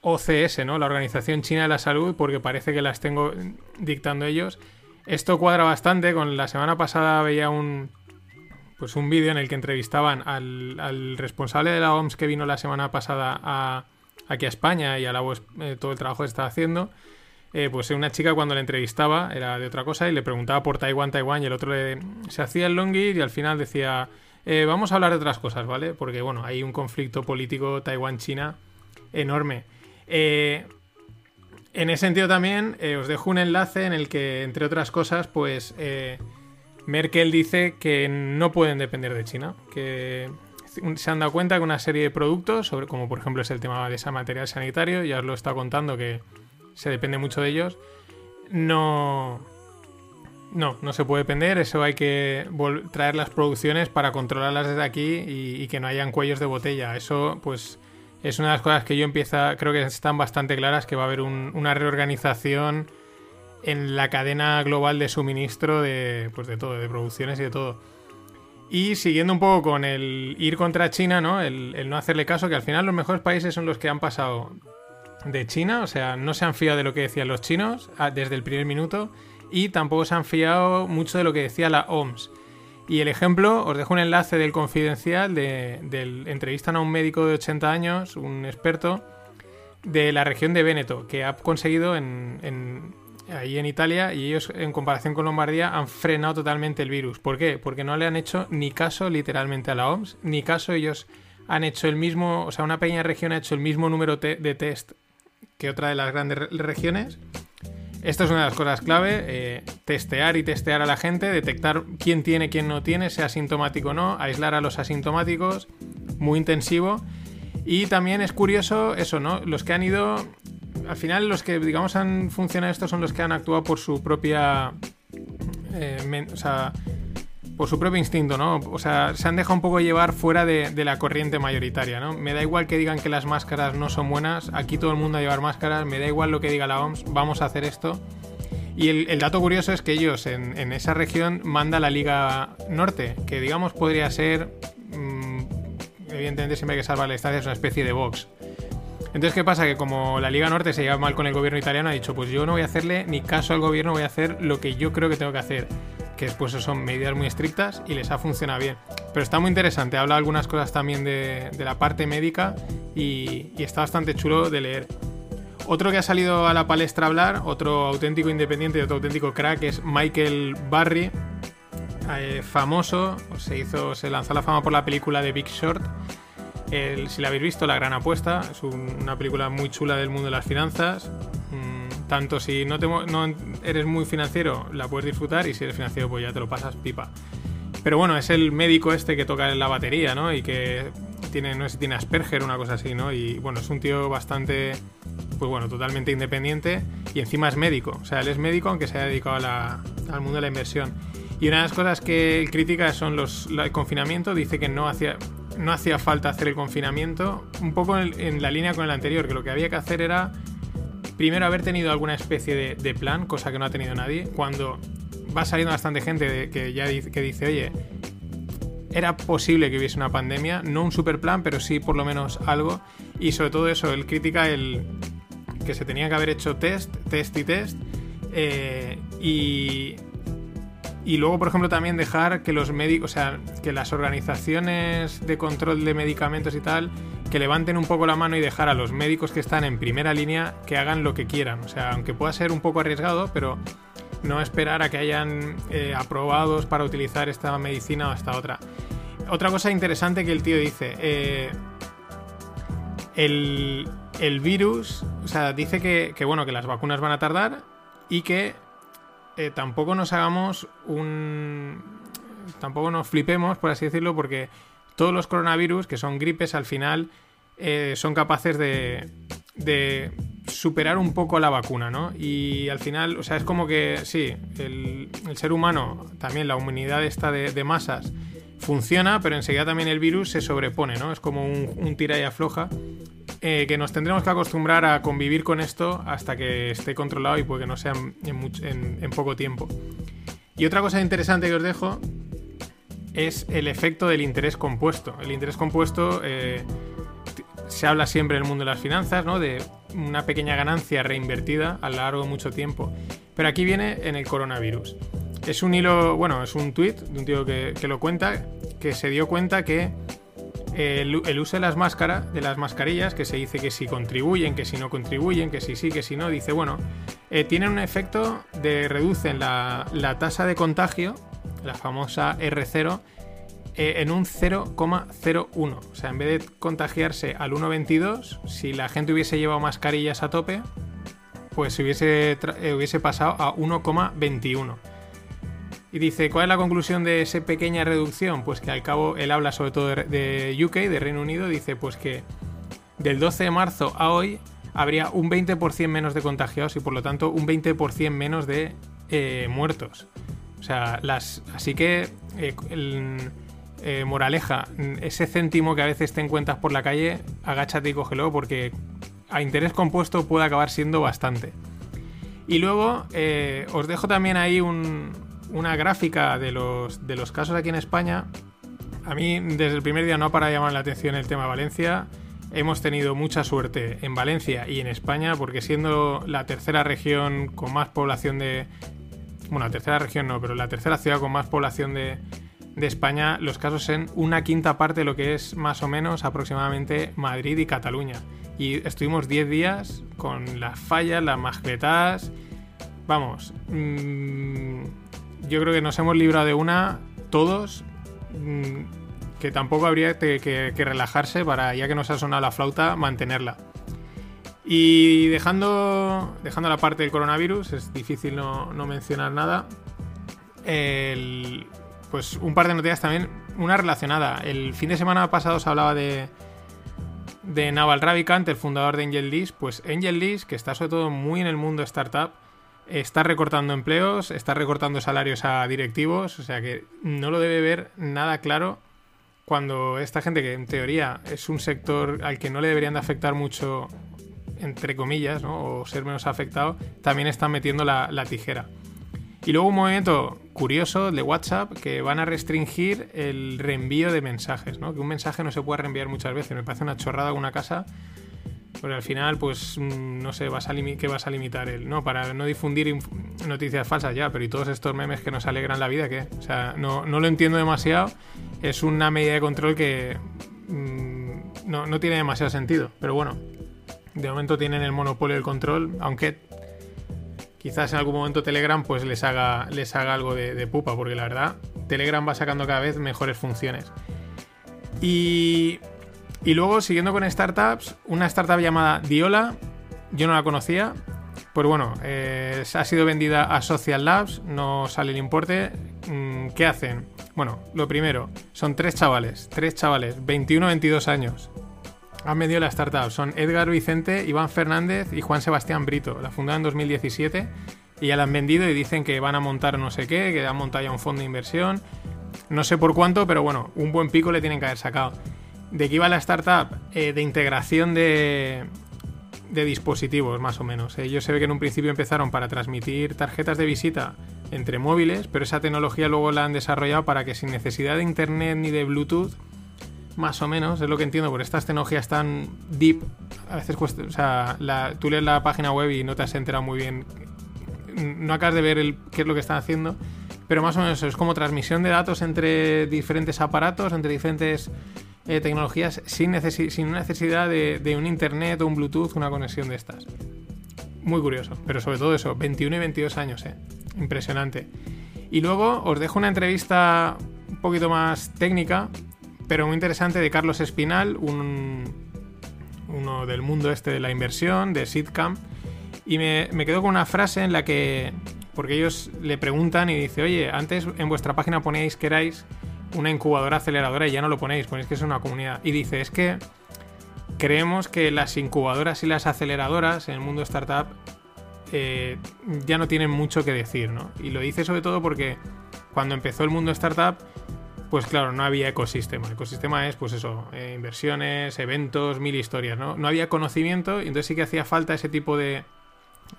OCS, ¿no? La Organización China de la Salud, porque parece que las tengo dictando ellos. Esto cuadra bastante. Con la semana pasada veía un pues un vídeo en el que entrevistaban al, responsable de la OMS que vino la semana pasada aquí a España y a la eh, todo el trabajo que está haciendo. Eh, pues una chica cuando le entrevistaba era de otra cosa y le preguntaba por Taiwán, Taiwán y el otro le, se hacía el longir y al final decía eh, vamos a hablar de otras cosas, ¿vale? Porque bueno, hay un conflicto político Taiwán-China enorme. Eh, en ese sentido también eh, os dejo un enlace en el que, entre otras cosas, pues eh, Merkel dice que no pueden depender de China, que se han dado cuenta que una serie de productos, sobre, como por ejemplo es el tema de ese material sanitario, ya os lo estado contando que se depende mucho de ellos, no, no, no se puede depender, eso hay que traer las producciones para controlarlas desde aquí y, que no hayan cuellos de botella. Eso, pues, es una de las cosas que yo empieza, creo que están bastante claras, que va a haber una reorganización en la cadena global de suministro de, pues, de todo, de producciones y de todo. Y siguiendo un poco con el ir contra China, ¿no? El, el no hacerle caso, que al final los mejores países son los que han pasado de China, o sea, no se han fiado de lo que decían los chinos ah, desde el primer minuto y tampoco se han fiado mucho de lo que decía la OMS. Y el ejemplo, os dejo un enlace del confidencial de, del entrevistan a un médico de 80 años, un experto de la región de Véneto, que ha conseguido en, ahí en Italia y ellos en comparación con Lombardía han frenado totalmente el virus. ¿Por qué? Porque no le han hecho ni caso literalmente a la OMS, ni caso ellos han hecho el mismo, o sea, una pequeña región ha hecho el mismo número de test que otra de las grandes regiones esto es una de las cosas clave, eh, testear y testear a la gente, detectar quién tiene, quién no tiene, sea asintomático o no, aislar a los asintomáticos, muy intensivo. Y también es curioso eso, ¿no? Los que han ido, al final los que digamos han funcionado esto son los que han actuado por su propia... Eh, o sea, por su propio instinto, ¿no? O sea, se han dejado un poco llevar fuera de, la corriente mayoritaria, ¿no? Me da igual que digan que las máscaras no son buenas, aquí todo el mundo a llevar máscaras, me da igual lo que diga la OMS, vamos a hacer esto. Y el, dato curioso es que ellos en, esa región manda la Liga Norte, que digamos podría ser, mm, evidentemente siempre hay que salvar la distancia, es una especie de box. Entonces, ¿qué pasa? Que como la Liga Norte se lleva mal con el gobierno italiano, ha dicho, pues yo no voy a hacerle ni caso al gobierno, voy a hacer lo que yo creo que tengo que hacer que después son medidas muy estrictas y les ha funcionado bien. Pero está muy interesante, habla algunas cosas también de, la parte médica y, está bastante chulo de leer. Otro que ha salido a la palestra a hablar, otro auténtico independiente y otro auténtico crack es Michael Barry, eh, famoso, se hizo, se lanzó la fama por la película de Big Short. si la habéis visto, La Gran Apuesta, es una película muy chula del mundo de las finanzas. Tanto si no, te, eres muy financiero, la puedes disfrutar y si eres financiero, pues ya te lo pasas pipa. Pero bueno, es el médico este que toca la batería, ¿no? Y que tiene, no sé si tiene Asperger o una cosa así, ¿no? Y bueno, es un tío bastante, pues bueno, totalmente independiente y encima es médico. O sea, él es médico aunque se haya dedicado al mundo de la inversión. Y una de las cosas que él critica son los, el confinamiento. Dice que no hacía, no hacía falta hacer el confinamiento. Un poco en la línea con el anterior, que lo que había que hacer era primero haber tenido alguna especie de, plan, cosa que no ha tenido nadie, cuando va saliendo bastante gente que ya dice, que dice, oye, era posible que hubiese una pandemia, no un super plan, pero sí por lo menos algo, y sobre todo eso, él critica el que se tenía que haber hecho test, test y test, eh, y y luego, por ejemplo, también dejar que los médicos, o sea, que las organizaciones de control de medicamentos y tal, que levanten un poco la mano y dejar a los médicos que están en primera línea que hagan lo que quieran. O sea, aunque pueda ser un poco arriesgado, pero no esperar a que hayan eh, aprobados para utilizar esta medicina o esta otra. Otra cosa interesante que el tío dice, eh, el, virus, o sea, dice que, que, bueno, que las vacunas van a tardar y que eh, tampoco nos hagamos un... tampoco nos flipemos, por así decirlo, porque todos los coronavirus, que son gripes, al final eh, son capaces de, superar un poco la vacuna, ¿no? Y al final, o sea, es como que sí, el, ser humano, también la humanidad esta de, masas, funciona, pero enseguida también el virus se sobrepone, ¿no? Es como un, tira y afloja. Eh, que nos tendremos que acostumbrar a convivir con esto hasta que esté controlado y puede que no sea en, poco tiempo. Y otra cosa interesante que os dejo es el efecto del interés compuesto. El interés compuesto eh, se habla siempre en el mundo de las finanzas, ¿no? De una pequeña ganancia reinvertida a lo largo de mucho tiempo. Pero aquí viene en el coronavirus. Es un hilo, bueno, es un tweet de un tío que lo cuenta, que se dio cuenta que el, uso de las máscaras, de las mascarillas, que se dice que si contribuyen, que si no contribuyen, que si sí, que si no, dice, bueno, eh, tienen un efecto de reducen la, tasa de contagio, la famosa R0, eh, en un 0,01. O sea, en vez de contagiarse al 1,22, si la gente hubiese llevado mascarillas a tope, pues se hubiese, eh, hubiese pasado a 1,21. Y dice, ¿cuál es la conclusión de esa pequeña reducción? Pues que al cabo él habla sobre todo de, UK, de Reino Unido, dice pues que del 12 de marzo a hoy habría un 20% menos de contagiados y por lo tanto un 20% menos de eh, muertos. O sea, las, así que, eh, eh, moraleja, ese céntimo que a veces te encuentras por la calle, agáchate y cógelo porque a interés compuesto puede acabar siendo bastante. Y luego os dejo también ahí una gráfica de los, de los casos aquí en España. A mí desde el primer día no para llamar la atención el tema Valencia. Hemos tenido mucha suerte en Valencia y en España porque siendo la tercera región con más población de, bueno, la tercera región no, pero la tercera ciudad con más población de, España, los casos en una quinta parte de lo que es más o menos aproximadamente Madrid y Cataluña. Y estuvimos 10 días con las fallas, las mascletas. Vamos, mm, yo creo que nos hemos librado de una todos. Mm, que tampoco habría que, que relajarse para, ya que nos ha sonado la flauta, mantenerla. Y dejando, dejando la parte del coronavirus, es difícil no, mencionar nada. pues un par de noticias también, una relacionada. El fin de semana pasado se hablaba de, de Naval Ravikant, el fundador de Angel Pues Angel que está sobre todo muy en el mundo startup, está recortando empleos, está recortando salarios a directivos, o sea que no lo debe ver nada claro cuando esta gente que en teoría es un sector al que no le deberían de afectar mucho entre comillas, o ser menos afectado, también están metiendo la, tijera. Y luego un movimiento curioso de WhatsApp que van a restringir el reenvío de mensajes, ¿no? Que un mensaje no se puede reenviar muchas veces. Me parece una chorrada una casa. Porque al final, pues, mm, no sé, a ¿qué vas a limitar él? No, para no difundir noticias falsas ya, pero y todos estos memes que nos alegran la vida, ¿qué? O sea, no, lo entiendo demasiado. Es una medida de control que mm, no, no tiene demasiado sentido. Pero bueno, de momento tienen el monopolio del control, aunque quizás en algún momento Telegram pues les haga, les haga algo de, pupa, porque la verdad Telegram va sacando cada vez mejores funciones. Y, y luego, siguiendo con startups, una startup llamada Diola, yo no la conocía, pues bueno, eh, ha sido vendida a Social Labs, no sale el importe. Mm, ¿Qué hacen? Bueno, lo primero, son tres chavales, tres chavales, 21-22 años, han vendido la startup. Son Edgar Vicente, Iván Fernández y Juan Sebastián Brito. La fundaron en 2017 y ya la han vendido y dicen que van a montar no sé qué, que han montado ya un fondo de inversión. No sé por cuánto, pero bueno, un buen pico le tienen que haber sacado. ¿De qué iba la startup? Eh, de integración de, de dispositivos, más o menos. Ellos se ve que en un principio empezaron para transmitir tarjetas de visita entre móviles, pero esa tecnología luego la han desarrollado para que sin necesidad de internet ni de Bluetooth más o menos, es lo que entiendo, por estas tecnologías tan deep, a veces cuesta, o sea, tú lees la página web y no te has enterado muy bien, no acabas de ver qué es lo que están haciendo, pero más o menos es como transmisión de datos entre diferentes aparatos, entre diferentes eh, tecnologías, sin, necesidad de, de un internet o un Bluetooth, una conexión de estas. Muy curioso, pero sobre todo eso, 21 y 22 años, eh. Impresionante. Y luego os dejo una entrevista un poquito más técnica pero muy interesante de Carlos Espinal, uno del mundo este de la inversión, de Sitcam. Y me, me quedo con una frase en la que, porque ellos le preguntan y dice, oye, antes en vuestra página poníais que erais una incubadora aceleradora y ya no lo ponéis, ponéis que es una comunidad. Y dice, es que creemos que las incubadoras y las aceleradoras en el mundo startup eh, ya no tienen mucho que decir, ¿no? Y lo dice sobre todo porque cuando empezó el mundo startup pues claro, no había ecosistema. Ecosistema es, pues eso, eh, inversiones, eventos, mil historias, ¿no? No había conocimiento y entonces sí que hacía falta ese tipo de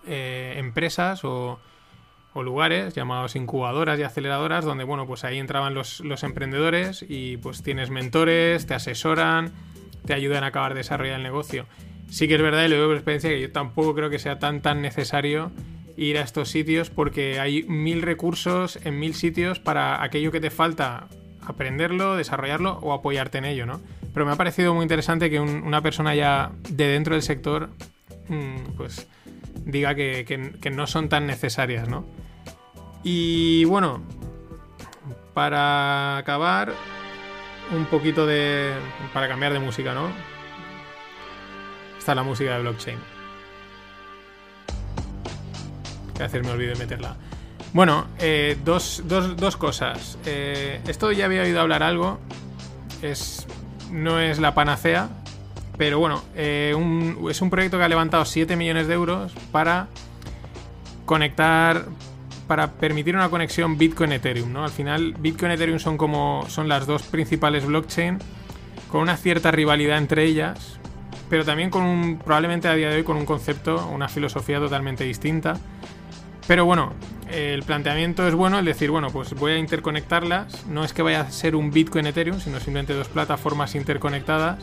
eh, empresas o, lugares llamados incubadoras y aceleradoras donde, bueno, pues ahí entraban los, emprendedores y pues tienes mentores, te asesoran, te ayudan a acabar de desarrollar el negocio. Sí que es verdad y lo veo por experiencia que yo tampoco creo que sea tan tan necesario ir a estos sitios porque hay mil recursos en mil sitios para aquello que te falta aprenderlo, desarrollarlo o apoyarte en ello, ¿no? Pero me ha parecido muy interesante que una persona ya de dentro del sector, mm, pues diga que, no son tan necesarias, ¿no? Y bueno, para acabar, un poquito de... para cambiar de música, ¿no? Está la música de blockchain. Que a veces me olvido de meterla. Bueno, eh, dos, cosas. Eh, esto ya había oído hablar algo. Es, no es la panacea. Pero bueno, eh, es un proyecto que ha levantado 7 millones de euros para conectar. Para permitir una conexión Bitcoin-Ethereum, ¿no? Al final, Bitcoin-Ethereum son como. son las dos principales blockchain. Con una cierta rivalidad entre ellas. Pero también con un. probablemente a día de hoy con un concepto, una filosofía totalmente distinta. Pero bueno, el planteamiento es bueno, el decir, bueno, pues voy a interconectarlas. No es que vaya a ser un Bitcoin Ethereum, sino simplemente dos plataformas interconectadas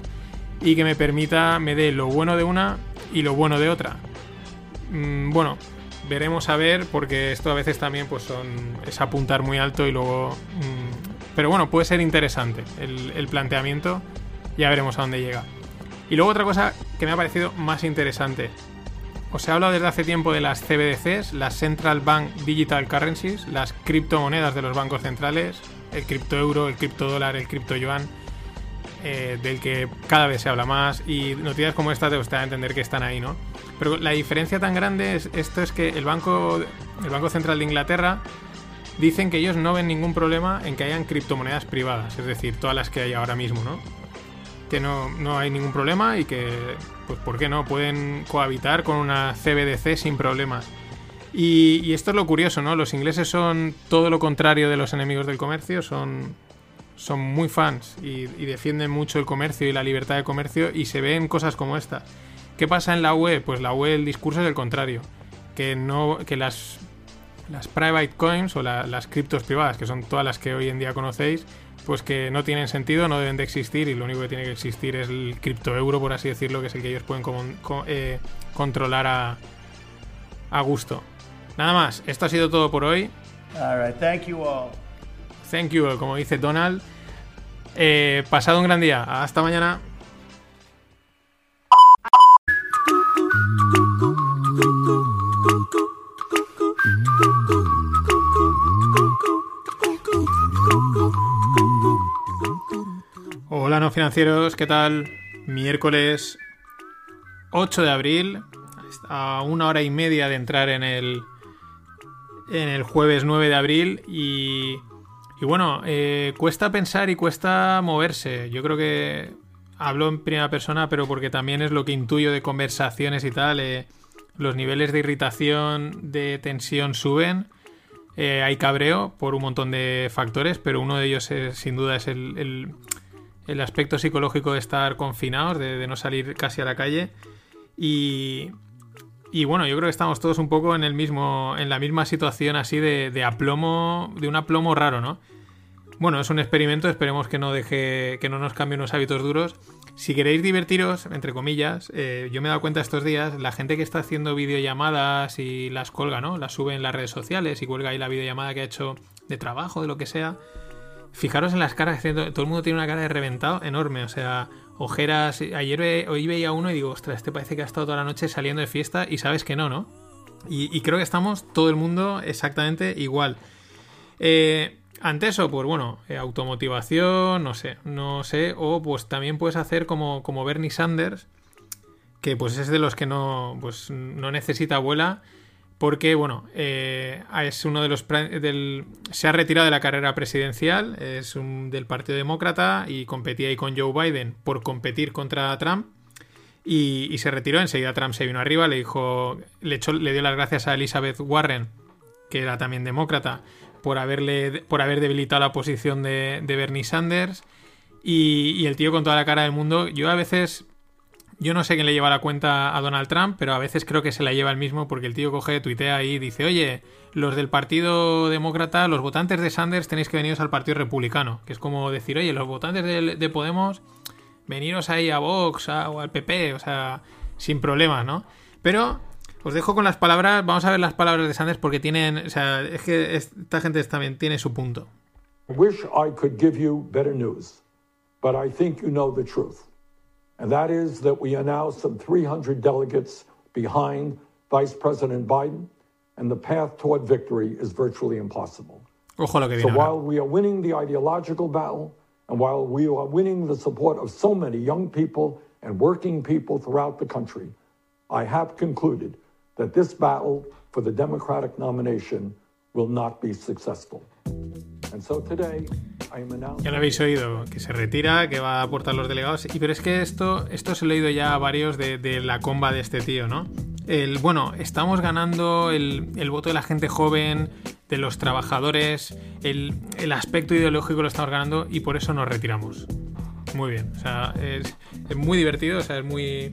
y que me permita, me dé lo bueno de una y lo bueno de otra. Mm, bueno, veremos a ver, porque esto a veces también pues son, es apuntar muy alto y luego... Mm, pero bueno, puede ser interesante el, el planteamiento, ya veremos a dónde llega. Y luego otra cosa que me ha parecido más interesante, os he hablado desde hace tiempo de las CBDCs, las Central Bank Digital Currencies, las criptomonedas de los bancos centrales, el cripto euro, el cripto dólar, el cripto yuan, eh, del que cada vez se habla más y noticias como esta te gusta entender que están ahí, ¿no? Pero la diferencia tan grande es esto es que el banco, el banco central de Inglaterra dicen que ellos no ven ningún problema en que hayan criptomonedas privadas, es decir, todas las que hay ahora mismo, ¿no? Que no, no hay ningún problema y que pues ¿por qué no? Pueden cohabitar con una CBDC sin problemas. Y, esto es lo curioso, ¿no? Los ingleses son todo lo contrario de los enemigos del comercio, son, son muy fans y, defienden mucho el comercio y la libertad de comercio y se ven cosas como esta. ¿Qué pasa en la UE? Pues la UE el discurso es el contrario, que, no, que las, las private coins o las criptos privadas, que son todas las que hoy en día conocéis, pues que no tienen sentido, no deben de existir y lo único que tiene que existir es el criptoeuro, por así decirlo, que es el que ellos pueden eh, controlar a, a gusto. Nada más, esto ha sido todo por hoy. thank you all. Thank you all, como dice Donald. Eh, pasado un gran día. Hasta mañana. Financieros, ¿qué tal? Miércoles 8 de abril, a una hora y media de entrar en el, en el jueves 9 de abril y, y bueno, eh, cuesta pensar y cuesta moverse. Yo creo que hablo en primera persona, pero porque también es lo que intuyo de conversaciones y tal. Eh, los niveles de irritación, de tensión suben. Eh, hay cabreo por un montón de factores, pero uno de ellos sin duda es el aspecto psicológico de estar confinados, de, no salir casi a la calle. Y, y, bueno, yo creo que estamos todos un poco en el mismo. en la misma situación así de, de, aplomo. de un aplomo raro, ¿no? Bueno, es un experimento, esperemos que no deje. que no nos cambie unos hábitos duros. Si queréis divertiros, entre comillas, eh, yo me he dado cuenta estos días, la gente que está haciendo videollamadas y las colga, ¿no? Las sube en las redes sociales y cuelga ahí la videollamada que ha hecho de trabajo, de lo que sea Fijaros en las caras, todo el mundo tiene una cara de reventado enorme, o sea, ojeras. Ayer hoy veía uno y digo, ostras, este parece que ha estado toda la noche saliendo de fiesta y sabes que no, ¿no? Y, creo que estamos todo el mundo exactamente igual. Eh, ante eso, pues bueno, eh, automotivación, no sé, no sé, o pues también puedes hacer como, como Bernie Sanders, que pues es de los que no, pues, no necesita abuela porque, bueno, eh, es uno de los... Del, se ha retirado de la carrera presidencial, es un, del Partido Demócrata y competía ahí con Joe Biden por competir contra Trump. Y, se retiró, enseguida Trump se vino arriba, le dijo, le, echó, le dio las gracias a Elizabeth Warren, que era también demócrata, por, haberle, por haber debilitado la posición de, Bernie Sanders. Y, el tío con toda la cara del mundo, yo a veces yo no sé quién le lleva la cuenta a Donald Trump, pero a veces creo que se la lleva el mismo porque el tío coge, tuitea y dice, oye, los del Partido Demócrata, los votantes de Sanders tenéis que veniros al Partido Republicano. Que es como decir, oye, los votantes de, Podemos, veniros ahí a Vox o al PP, o sea, sin problemas, ¿no? Pero os dejo con las palabras, vamos a ver las palabras de Sanders porque tienen, o sea, es que esta gente también tiene su punto. wish I could give you better news, but I think you know. And that is that we are now some 300 delegates behind Vice President Biden, and the path toward victory is virtually impossible. so while we are winning the ideological battle, and while we are winning the support of so many young people and working people throughout the country, I have concluded that this battle for the Democratic nomination will not be successful. Ya lo habéis oído, que se retira, que va a aportar los delegados. Y pero es que esto, esto se lo he oído ya a varios de, de la comba de este tío, ¿no? El, bueno, estamos ganando el, el, voto de la gente joven, de los trabajadores, el, el, aspecto ideológico lo estamos ganando y por eso nos retiramos. Muy bien, o sea, es, es muy divertido, o sea, es muy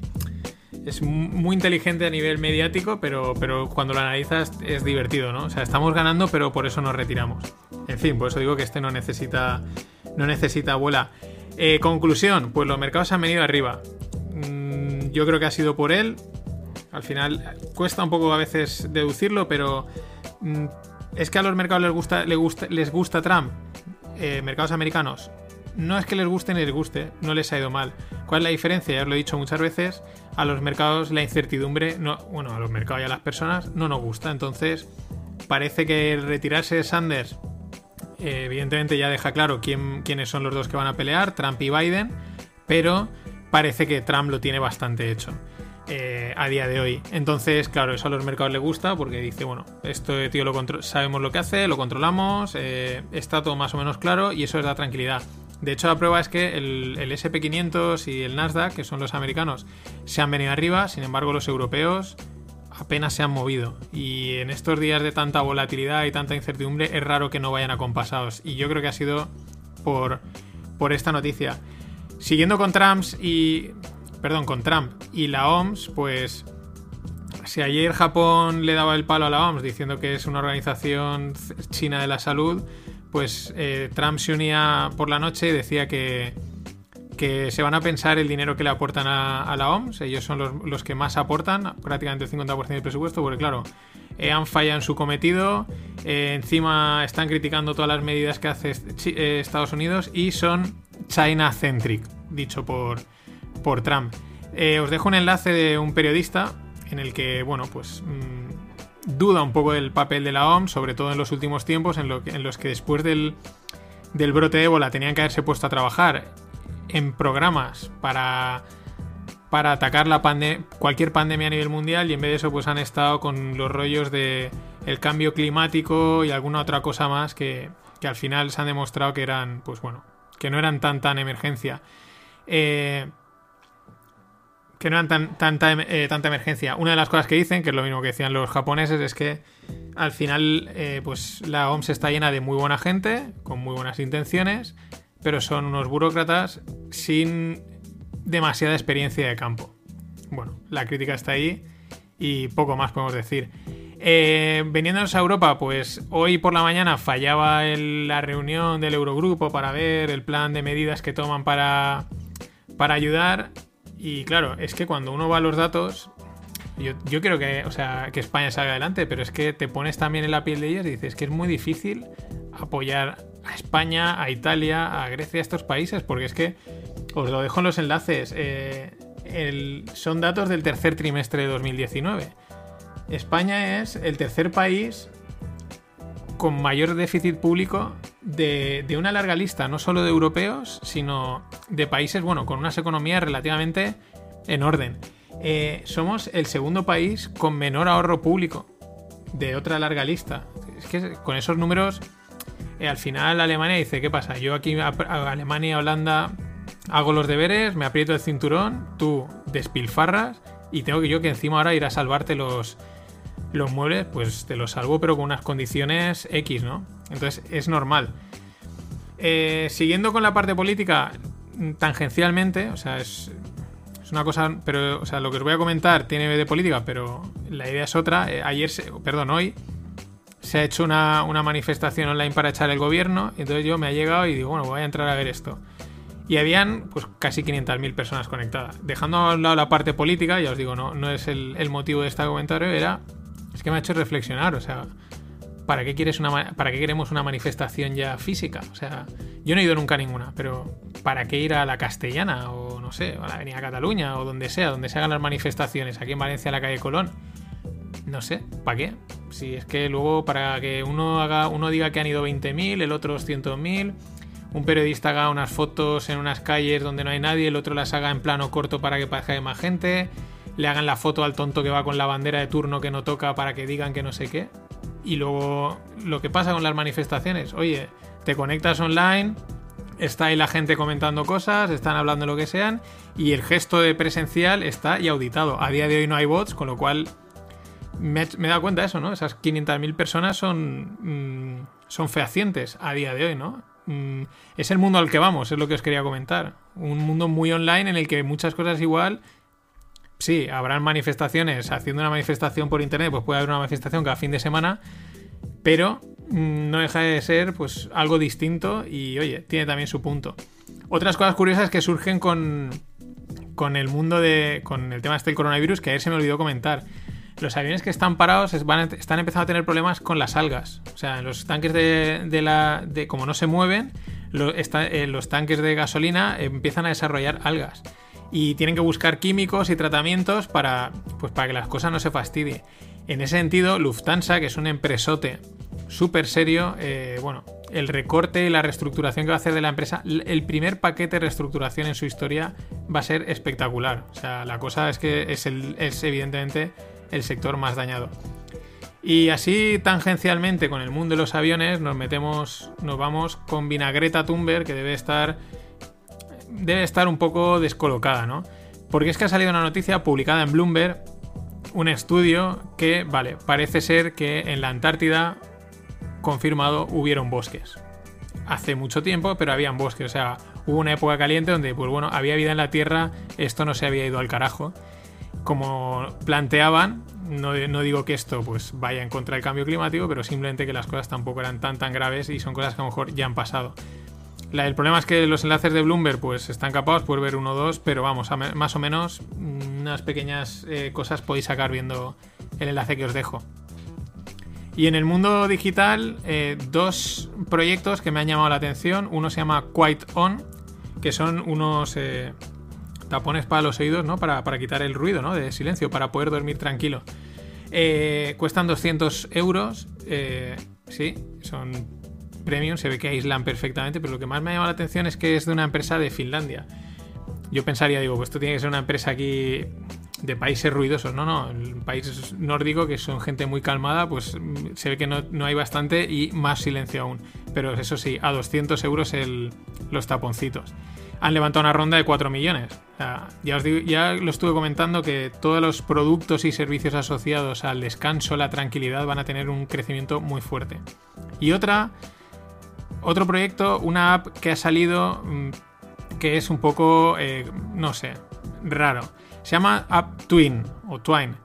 es muy inteligente a nivel mediático, pero, pero cuando lo analizas es divertido, ¿no? O sea, estamos ganando, pero por eso nos retiramos. En fin, por eso digo que este no necesita, no necesita abuela. Eh, conclusión, pues los mercados han venido arriba. Mm, yo creo que ha sido por él. Al final cuesta un poco a veces deducirlo, pero mm, es que a los mercados les gusta, les gusta, les gusta Trump. Eh, mercados americanos. No es que les guste ni les guste, no les ha ido mal. ¿Cuál es la diferencia? Ya os lo he dicho muchas veces. A los mercados la incertidumbre, no, bueno, a los mercados y a las personas no nos gusta. Entonces, parece que retirarse de Sanders eh, evidentemente ya deja claro quién, quiénes son los dos que van a pelear, Trump y Biden, pero parece que Trump lo tiene bastante hecho. Eh, a día de hoy. Entonces, claro, eso a los mercados le gusta porque dice, bueno, esto tío lo sabemos lo que hace, lo controlamos, eh, está todo más o menos claro y eso es da tranquilidad. De hecho, la prueba es que el, el SP500 y el Nasdaq, que son los americanos, se han venido arriba, sin embargo los europeos apenas se han movido. Y en estos días de tanta volatilidad y tanta incertidumbre es raro que no vayan acompasados. Y yo creo que ha sido por, por esta noticia. Siguiendo con Trump y. Perdón, con Trump y la OMS, pues. Si ayer Japón le daba el palo a la OMS diciendo que es una organización china de la salud, pues eh, Trump se unía por la noche y decía que, que se van a pensar el dinero que le aportan a, la OMS. Ellos son los, que más aportan, prácticamente el 50% del presupuesto, porque claro, eh, han fallado en su cometido. Eh, encima están criticando todas las medidas que hace eh, Estados Unidos y son China-centric, dicho por, por Trump. Os dejo un enlace de un periodista en el que, bueno, pues mmm, duda un poco del papel de la OMS, sobre todo en los últimos tiempos, en los que después del, del brote de ébola tenían que haberse puesto a trabajar en programas para, para atacar la pande cualquier pandemia a nivel mundial y en vez de eso pues han estado con los rollos de el cambio climático y alguna otra cosa más que, que al final se han demostrado que eran pues bueno que no eran tan tan emergencia eh, que no eran tan, tanta, eh, tanta emergencia. Una de las cosas que dicen, que es lo mismo que decían los japoneses, es que al final eh, pues la OMS está llena de muy buena gente, con muy buenas intenciones, pero son unos burócratas sin demasiada experiencia de campo. Bueno, la crítica está ahí y poco más podemos decir. Eh, veniéndonos a Europa, pues hoy por la mañana fallaba la reunión del Eurogrupo para ver el plan de medidas que toman para, para ayudar. Y claro, es que cuando uno va a los datos, yo, yo quiero que, o sea, que España salga adelante, pero es que te pones también en la piel de ellos y dices que es muy difícil apoyar a España, a Italia, a Grecia, a estos países, porque es que os lo dejo en los enlaces. Eh, son datos del tercer trimestre de 2019. España es el tercer país con mayor déficit público de, de, una larga lista, no solo de europeos, sino de países, bueno, con unas economías relativamente en orden. Eh, somos el segundo país con menor ahorro público de otra larga lista. Es que con esos números al final Alemania dice, ¿qué pasa? Yo aquí, Alemania, Holanda, hago los deberes, me aprieto el cinturón, tú despilfarras y tengo que yo que encima ahora ir a salvarte los, los muebles, pues te los salvo pero con unas condiciones X, ¿no? Entonces es normal. Eh, siguiendo con la parte política, tangencialmente, o sea, es, es, una cosa, pero, o sea, lo que os voy a comentar tiene de política, pero la idea es otra. Eh, ayer, perdón, hoy se ha hecho una, una, manifestación online para echar el gobierno. Y entonces yo me ha llegado y digo, bueno, voy a entrar a ver esto. Y habían pues casi 500.000 personas conectadas. Dejando a un lado la parte política, ya os digo, no, no es el, el, motivo de este comentario, era. Es que me ha hecho reflexionar, o sea. ¿Para qué, quieres una, ¿Para qué queremos una manifestación ya física? O sea, yo no he ido nunca a ninguna, pero ¿para qué ir a la Castellana o no sé, a la Avenida Cataluña o donde sea, donde se hagan las manifestaciones? Aquí en Valencia, en la calle Colón no sé, ¿para qué? Si es que luego para que uno haga, uno diga que han ido 20.000, el otro 200.000, un periodista haga unas fotos en unas calles donde no hay nadie, el otro las haga en plano corto para que pase más gente, le hagan la foto al tonto que va con la bandera de turno que no toca para que digan que no sé qué. Y luego lo que pasa con las manifestaciones, oye, te conectas online, está ahí la gente comentando cosas, están hablando lo que sean, y el gesto de presencial está y auditado. A día de hoy no hay bots, con lo cual me, he dado cuenta de eso, ¿no? Esas 500.000 personas son, mm, son fehacientes a día de hoy, ¿no? Mm, es el mundo al que vamos, es lo que os quería comentar. Un mundo muy online en el que muchas cosas igual... Sí, habrán manifestaciones, haciendo una manifestación por internet, pues puede haber una manifestación cada fin de semana, pero mm, no deja de ser pues algo distinto y oye, tiene también su punto. Otras cosas curiosas que surgen con, con el mundo de. con el tema este del coronavirus, que ayer se me olvidó comentar. Los aviones que están parados están empezando a tener problemas con las algas. O sea, los tanques de, como no se mueven, eh, los tanques de gasolina empiezan a desarrollar algas. Y tienen que buscar químicos y tratamientos para, pues, para que las cosas no se fastidien. En ese sentido, Lufthansa, que es un empresote súper serio, eh, bueno, el recorte y la reestructuración que va a hacer de la empresa, el primer paquete de reestructuración en su historia va a ser espectacular. O sea, la cosa es que es evidentemente el sector más dañado. Y así tangencialmente con el mundo de los aviones nos metemos, nos vamos con Vinagreta Thunberg que debe estar debe estar un poco descolocada, ¿no? Porque es que ha salido una noticia publicada en Bloomberg, un estudio que, vale, parece ser que en la Antártida confirmado hubieron bosques. Hace mucho tiempo, pero habían bosques. O sea, hubo una época caliente donde, pues bueno, había vida en la Tierra, esto no se había ido al carajo. Como planteaban, no, digo que esto pues vaya en contra del cambio climático, pero simplemente que las cosas tampoco eran tan tan graves y son cosas que a lo mejor ya han pasado. el problema es que los enlaces de Bloomberg pues están capados, por ver uno o dos, pero vamos, más o menos unas pequeñas eh, cosas podéis sacar viendo el enlace que os dejo. Y en el mundo digital, eh, dos proyectos que me han llamado la atención. Uno se llama Quiet On, que son unos eh, tapones para los oídos, ¿no? Para, quitar el ruido, ¿no? De silencio, para poder dormir tranquilo. Eh, cuestan 200 euros. sí, son premium, se ve que aíslan perfectamente, pero lo que más me ha llamado la atención es que es de una empresa de Finlandia. Yo pensaría, digo, pues esto tiene que ser una empresa aquí de países ruidosos. No, no, el país nórdico, que son gente muy calmada, pues mm, se ve que no, hay bastante y más silencio aún. Pero eso sí, a 200 euros el, los taponcitos. Han levantado una ronda de 4 millones. ya, os ya lo estuve comentando que todos los productos y servicios asociados al descanso, la tranquilidad, van a tener un crecimiento muy fuerte. Y otra, otro proyecto, una app que ha salido mm, que es un poco, eh, no sé, raro se llama Twin o Twine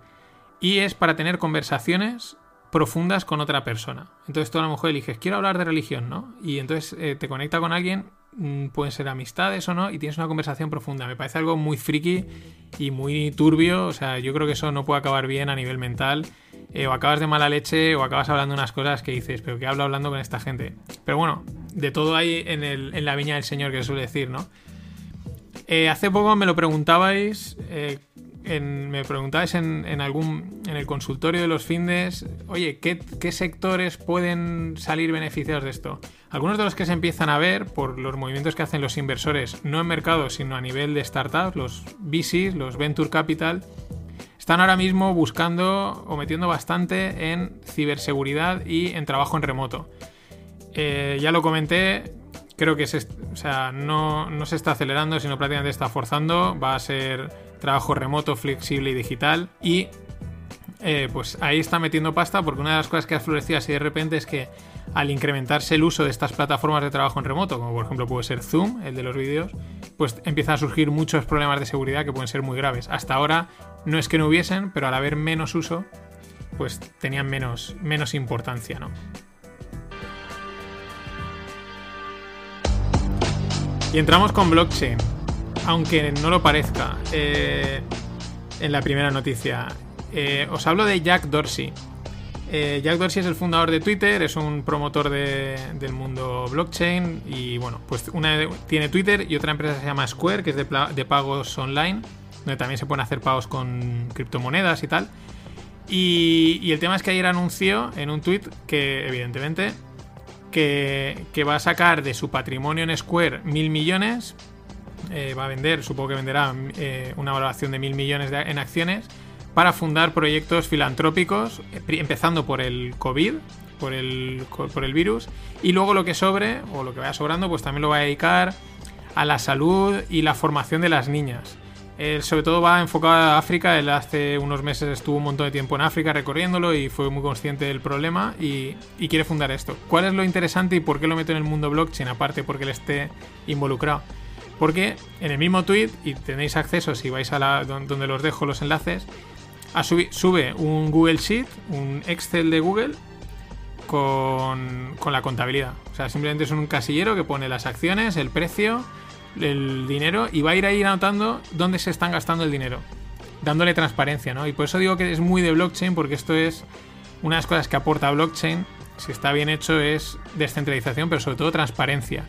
y es para tener conversaciones profundas con otra persona. Entonces tú a lo mejor eliges, quiero hablar de religión, ¿no? Y entonces eh, te conecta con alguien, pueden ser amistades o no, y tienes una conversación profunda. Me parece algo muy friki y muy turbio, o sea, yo creo que eso no puede acabar bien a nivel mental. Eh, o acabas de mala leche o acabas hablando unas cosas que dices, pero que hablo hablando con esta gente. Pero bueno, de todo hay en, en la viña del Señor, que suele decir, ¿no? Eh, hace poco me lo preguntabais, eh, me preguntabais en, algún, en el consultorio de los Findes, oye, ¿qué, sectores pueden salir beneficiados de esto? Algunos de los que se empiezan a ver por los movimientos que hacen los inversores, no en mercado, sino a nivel de startups, los VCs, los Venture Capital, están ahora mismo buscando o metiendo bastante en ciberseguridad y en trabajo en remoto. Eh, ya lo comenté, creo que se, o sea, no, se está acelerando, sino prácticamente está forzando. Va a ser trabajo remoto, flexible y digital. Y eh, pues ahí está metiendo pasta porque una de las cosas que ha florecido así de repente es que al incrementarse el uso de estas plataformas de trabajo en remoto, como por ejemplo puede ser Zoom, el de los vídeos, pues empiezan a surgir muchos problemas de seguridad que pueden ser muy graves. Hasta ahora no es que no hubiesen, pero al haber menos uso, pues tenían menos, menos importancia, ¿no? Y entramos con blockchain, aunque no lo parezca eh, en la primera noticia. Eh, os hablo de Jack Dorsey. Eh, Jack Dorsey es el fundador de Twitter, es un promotor del mundo blockchain y bueno, pues una tiene Twitter y otra empresa se llama Square, que es de, pagos online, donde también se pueden hacer pagos con criptomonedas y tal. Y, y el tema es que ayer anunció en un tweet que evidentemente que, va a sacar de su patrimonio en Square mil millones eh, va a vender, supongo que venderá eh, una valoración de mil millones en acciones para fundar proyectos filantrópicos, eh, empezando por el COVID, por el, por el virus, y luego lo que sobre, o lo que vaya sobrando, pues también lo va a dedicar a la salud y la formación de las niñas. Él sobre todo va enfocado a África, él hace unos meses estuvo un montón de tiempo en África recorriéndolo y fue muy consciente del problema y, y quiere fundar esto. ¿Cuál es lo interesante y por qué lo meto en el mundo blockchain? Aparte porque él esté involucrado. Porque en el mismo tweet, y tenéis acceso si vais a la don- donde los dejo los enlaces, a sube un Google Sheet, un Excel de Google con, con la contabilidad. O sea, simplemente es un casillero que pone las acciones, el precio, el dinero y va a ir ahí anotando dónde se están gastando el dinero, dándole transparencia, ¿no? Y por eso digo que es muy de blockchain, porque esto es una de las cosas que aporta blockchain, si está bien hecho, es descentralización, pero sobre todo transparencia.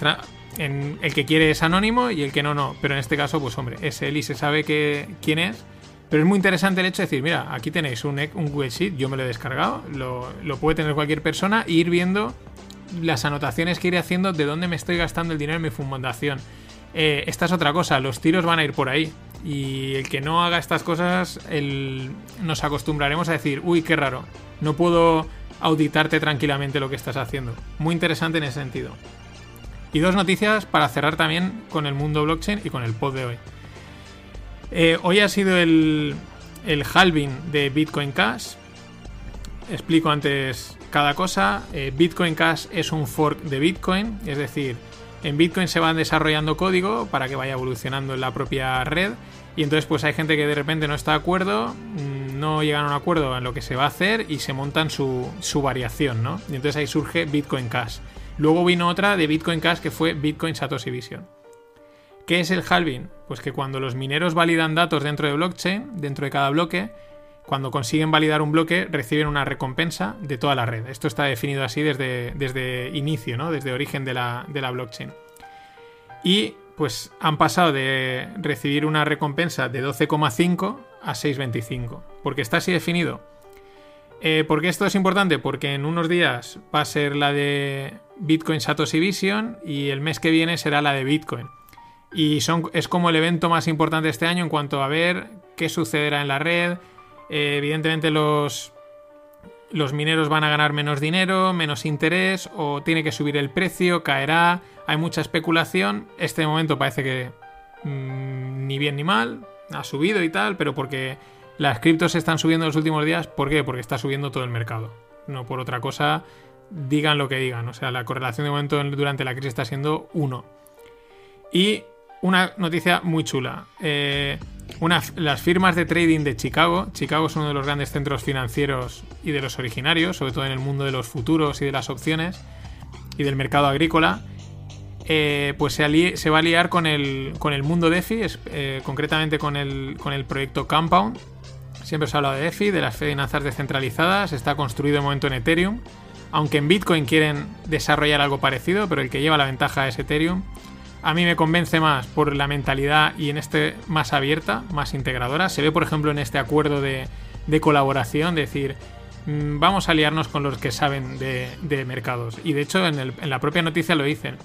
Tra- en- el que quiere es anónimo y el que no, no. Pero en este caso, pues hombre, es él y se sabe que, quién es. Pero es muy interesante el hecho de decir, mira, aquí tenéis un, un Google Sheet, yo me lo he descargado, lo, lo puede tener cualquier persona e ir viendo las anotaciones que iré haciendo de dónde me estoy gastando el dinero en mi fundación. Eh, esta es otra cosa, los tiros van a ir por ahí. Y el que no haga estas cosas, nos acostumbraremos a decir, uy, qué raro, no puedo auditarte tranquilamente lo que estás haciendo. Muy interesante en ese sentido. Y dos noticias para cerrar también con el mundo blockchain y con el pod de hoy. Eh, hoy ha sido el, el halving de Bitcoin Cash. Explico antes cada cosa. Eh, Bitcoin Cash es un fork de Bitcoin, es decir, en Bitcoin se van desarrollando código para que vaya evolucionando en la propia red. Y entonces, pues hay gente que de repente no está de acuerdo, mm, no llegan a un acuerdo en lo que se va a hacer y se montan su, su variación, ¿no? Y entonces ahí surge Bitcoin Cash. Luego vino otra de Bitcoin Cash que fue Bitcoin Satoshi Vision. ¿Qué es el halving? Pues que cuando los mineros validan datos dentro de blockchain, dentro de cada bloque, cuando consiguen validar un bloque, reciben una recompensa de toda la red. Esto está definido así desde, desde inicio, ¿no? Desde origen de la, de la blockchain. Y pues han pasado de recibir una recompensa de 12,5 a 6,25. Porque está así definido. Eh, ¿Por qué esto es importante? Porque en unos días va a ser la de Bitcoin Satoshi Vision y el mes que viene será la de Bitcoin. Y son, es como el evento más importante este año en cuanto a ver qué sucederá en la red. Eh, evidentemente los, los mineros van a ganar menos dinero, menos interés, o tiene que subir el precio, caerá, hay mucha especulación. Este momento parece que mm, ni bien ni mal, ha subido y tal, pero porque las criptos están subiendo en los últimos días, ¿por qué? Porque está subiendo todo el mercado. No por otra cosa, digan lo que digan. O sea, la correlación de momento en- durante la crisis está siendo 1. Y una noticia muy chula. Eh, las firmas de trading de Chicago. Chicago es uno de los grandes centros financieros y de los originarios, sobre todo en el mundo de los futuros y de las opciones y del mercado agrícola. Eh, pues se, va a liar con el, con el mundo DeFi, es- eh, concretamente con el, con el proyecto Compound. Siempre se ha hablado de DeFi, de las finanzas descentralizadas. Está construido de momento en Ethereum. Aunque en Bitcoin quieren desarrollar algo parecido, pero el que lleva la ventaja es Ethereum. A mí me convence más por la mentalidad y en este más abierta, más integradora. Se ve, por ejemplo, en este acuerdo de, colaboración, decir, mm, vamos a aliarnos con los que saben de, mercados. Y de hecho, en, la propia noticia lo dicen.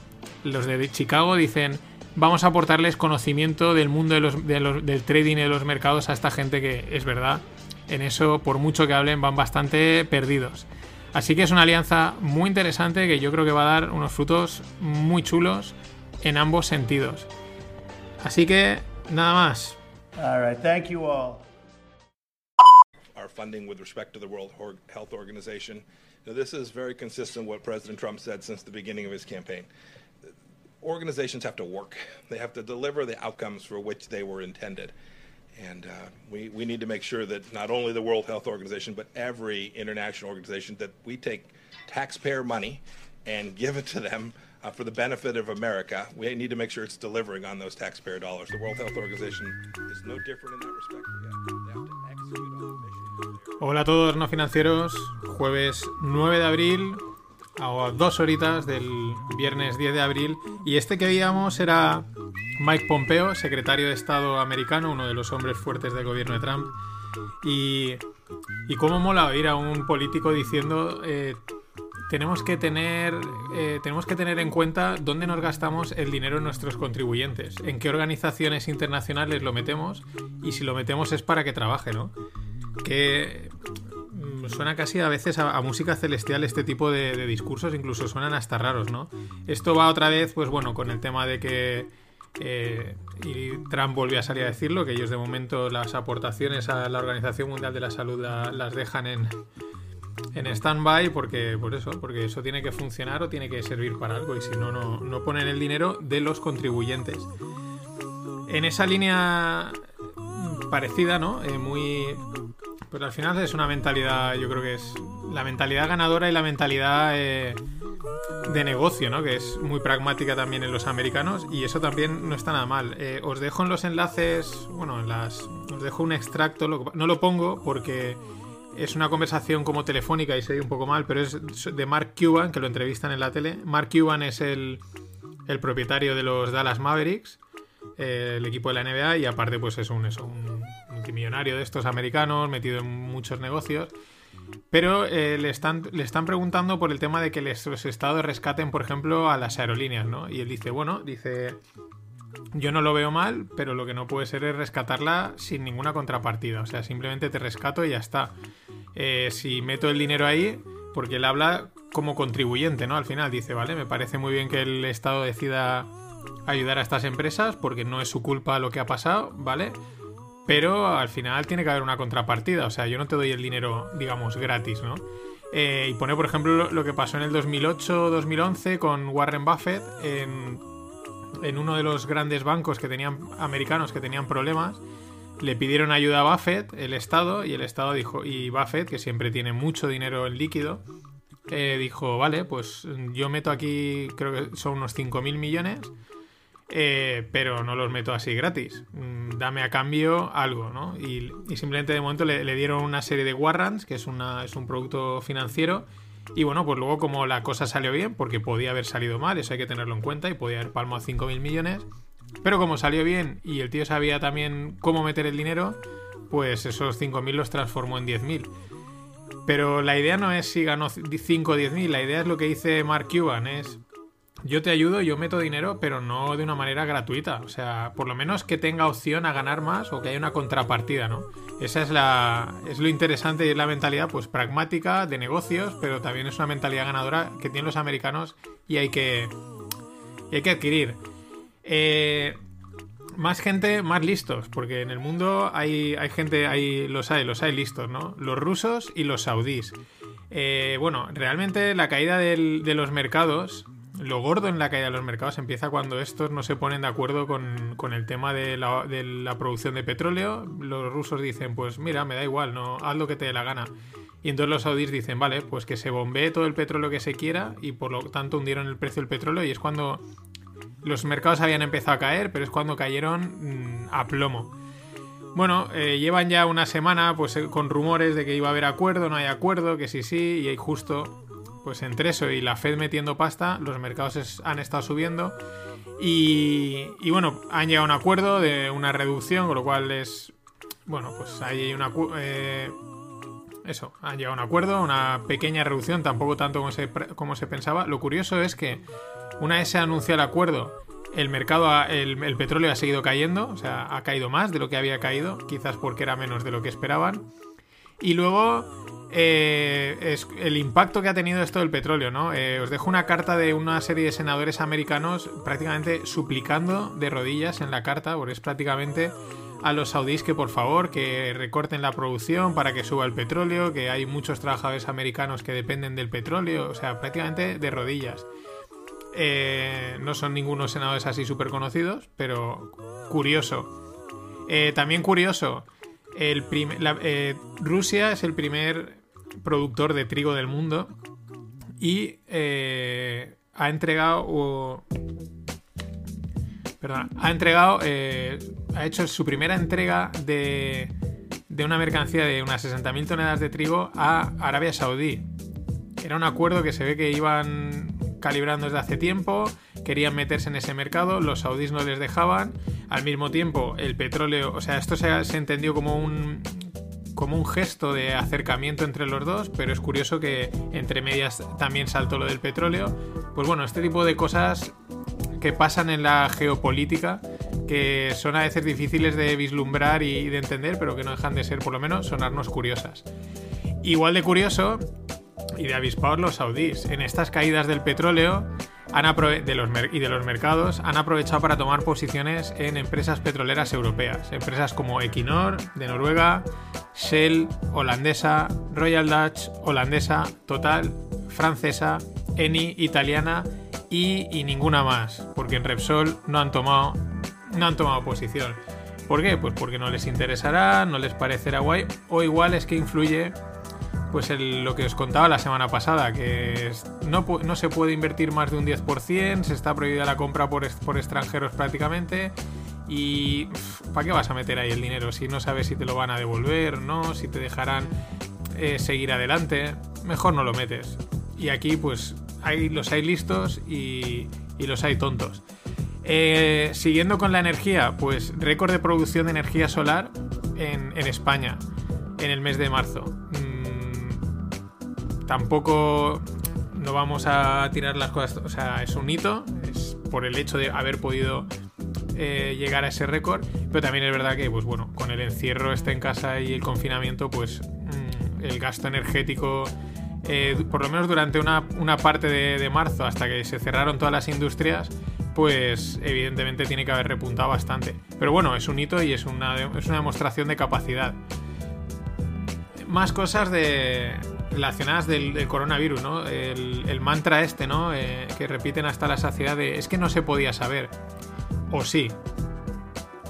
Los de Chicago dicen, vamos a aportarles conocimiento del mundo de los- del trading y de los mercados a esta gente que es verdad. En eso, por mucho que hablen, van bastante perdidos. Así que es una alianza muy interesante que yo creo que va a dar unos frutos muy chulos en ambos sentidos. Así que nada más. All right. Thank you all. our funding with respect to the World Health Organization. Now, this is very consistent with what President Trump said since the beginning of his campaign. Organizations have to work. They have to deliver the outcomes for which they were intended. And uh, we, we need to make sure that not only the World Health Organization, but every international organization, that we take taxpayer money and give it to them uh, for the benefit of America. We need to make sure it's delivering on those taxpayer dollars. The World Health Organization is no different in that respect. Hola a todos no financieros. Jueves 9 de abril, a dos horitas del viernes 10 de abril. Y este que era Mike Pompeo, secretario de Estado americano, uno de los hombres fuertes del gobierno de Trump. Y, y cómo mola a un político diciendo eh, tenemos que tener eh, tenemos que tener en cuenta dónde nos gastamos el dinero de nuestros contribuyentes, en qué organizaciones internacionales lo metemos y si lo metemos es para que trabaje, ¿no? Que mm, suena casi a veces a, música celestial este tipo de, discursos, incluso suenan hasta raros, ¿no? Esto va otra vez, pues bueno, con el tema de que eh, y Trump volvió a salir a decirlo, que ellos de momento las aportaciones a la Organización Mundial de la Salud la- las dejan en, en stand-by porque, por eso, porque eso tiene que funcionar o tiene que servir para algo y si no, no, no ponen el dinero de los contribuyentes. En esa línea parecida, ¿no? Eh, muy... Pues al final es una mentalidad, yo creo que es la mentalidad ganadora y la mentalidad eh, de negocio, ¿no? Que es muy pragmática también en los americanos y eso también no está nada mal. Eh, os dejo en los enlaces, bueno, en las, os dejo un extracto, no lo pongo porque es una conversación como telefónica y se oye un poco mal, pero es de Mark Cuban, que lo entrevistan en la tele. Mark Cuban es el, el propietario de los Dallas Mavericks, eh, el equipo de la NBA, y aparte pues es un, eso, un multimillonario de estos americanos, metido en muchos negocios. Pero eh, le, están, le están preguntando por el tema de que los estados rescaten, por ejemplo, a las aerolíneas, ¿no? Y él dice, bueno, dice, yo no lo veo mal, pero lo que no puede ser es rescatarla sin ninguna contrapartida. O sea, simplemente te rescato y ya está. Eh, si meto el dinero ahí, porque él habla como contribuyente, ¿no? Al final dice, vale, me parece muy bien que el Estado decida ayudar a estas empresas porque no es su culpa lo que ha pasado, ¿vale? Pero al final tiene que haber una contrapartida. O sea, yo no te doy el dinero, digamos, gratis, ¿no? Eh, y pone, por ejemplo, lo, que pasó en el 2008-2011 con Warren Buffett en, en uno de los grandes bancos que tenían americanos que tenían problemas. Le pidieron ayuda a Buffett, el Estado, y el Estado dijo, y Buffett, que siempre tiene mucho dinero en líquido, eh, dijo, vale, pues yo meto aquí, creo que son unos 5.000 millones, eh, pero no los meto así gratis. Mm, Dame a cambio algo, ¿no? Y, simplemente de momento le, le dieron una serie de warrants, que es, una, es un producto financiero. Y bueno, pues luego como la cosa salió bien, porque podía haber salido mal, eso hay que tenerlo en cuenta, y podía haber palmado 5.000 millones. Pero como salió bien y el tío sabía también cómo meter el dinero, pues esos 5.000 los transformó en 10.000. Pero la idea no es si ganó 5 o 10.000, la idea es lo que dice Mark Cuban, es yo te ayudo, yo meto dinero, pero no de una manera gratuita. O sea, por lo menos que tenga opción a ganar más o que haya una contrapartida, ¿no? Esa es la es lo interesante y es la mentalidad pues pragmática de negocios, pero también es una mentalidad ganadora que tienen los americanos y hay que hay que adquirir. Eh, más gente, más listos, porque en el mundo hay, hay gente, hay, los hay, los hay listos, ¿no? Los rusos y los saudíes. Eh, bueno, realmente la caída de los mercados, lo gordo en la caída de los mercados empieza cuando estos no se ponen de acuerdo con, con el tema de la, producción de petróleo. Los rusos dicen, pues mira, me da igual, no, haz lo que te dé la gana. Y entonces los saudíes dicen, vale, pues que se bombee todo el petróleo que se quiera y por lo tanto hundieron el precio del petróleo y es cuando los mercados habían empezado a caer, pero es cuando cayeron mm, a plomo. Bueno, eh, llevan ya una semana pues eh, con rumores de que iba a haber acuerdo, no hay acuerdo, que sí, sí, y justo pues entre eso y la Fed metiendo pasta, los mercados han estado subiendo y, y bueno, han llegado a un acuerdo de una reducción, con lo cual es, bueno, pues hay una... eh, eso, han llegado a un acuerdo, una pequeña reducción, tampoco tanto como se, pensaba. Lo curioso es que una vez se anunció el acuerdo, el mercado, ha- el petróleo ha seguido cayendo, o sea, ha caído más de lo que había caído, quizás porque era menos de lo que esperaban. Y luego, eh, es el impacto que ha tenido esto del petróleo, ¿no? Eh, os dejo una carta de una serie de senadores americanos prácticamente suplicando de rodillas en la carta, porque es prácticamente a los saudíes que por favor que recorten la producción para que suba el petróleo, que hay muchos trabajadores americanos que dependen del petróleo, o sea, prácticamente de rodillas. Eh, no son ningunos senadores así súper conocidos, pero curioso. Eh, también curioso, eh, Rusia es el primer productor de trigo del mundo y eh, ha entregado... perdona, ha entregado, eh, ha hecho su primera entrega de, de una mercancía de unas 60.000 toneladas de trigo a Arabia Saudí. Era un acuerdo que se ve que iban calibrando desde hace tiempo, querían meterse en ese mercado, los saudíes no les dejaban. Al mismo tiempo, el petróleo, o sea, esto se, se entendió como un como un gesto de acercamiento entre los dos, pero es curioso que entre medias también saltó lo del petróleo. Pues bueno, este tipo de cosas que pasan en la geopolítica, que son a veces difíciles de vislumbrar y de entender, pero que no dejan de ser, por lo menos, sonarnos curiosas. Igual de curioso y de avispados los saudíes. En estas caídas del petróleo han de los y de los mercados han aprovechado para tomar posiciones en empresas petroleras europeas. Empresas como Equinor, de Noruega, Shell, holandesa, Royal Dutch, holandesa, Total, francesa, Eni, italiana y, y ninguna más. Porque en Repsol no han tomado, no han tomado posición. ¿Por qué? Pues porque no les interesará, no les parecerá guay, o igual es que influye pues lo que os contaba la semana pasada, que no, no, se puede invertir más de un 10%, se está prohibida la compra por, por extranjeros prácticamente. Y ¿para qué vas a meter ahí el dinero si no sabes si te lo van a devolver o no, si te dejarán eh, seguir adelante? Mejor no lo metes. Y aquí pues hay, los hay listos y, los hay tontos. Eh, siguiendo con la energía, pues récord de producción de energía solar en, en España en el mes de marzo tampoco no vamos a tirar las cosas, o sea, es un hito, es por el hecho de haber podido eh, llegar a ese récord, pero también es verdad que, pues bueno, con el encierro este en casa y el confinamiento, pues mm, el gasto energético, eh, por lo menos durante una, parte de, marzo, hasta que se cerraron todas las industrias, pues evidentemente tiene que haber repuntado bastante. Pero bueno, es un hito y es una, es una demostración de capacidad. Más cosas de, relacionadas del, coronavirus, ¿no? El, mantra este, ¿no? Eh, que repiten hasta la saciedad de es que no se podía saber. O sí.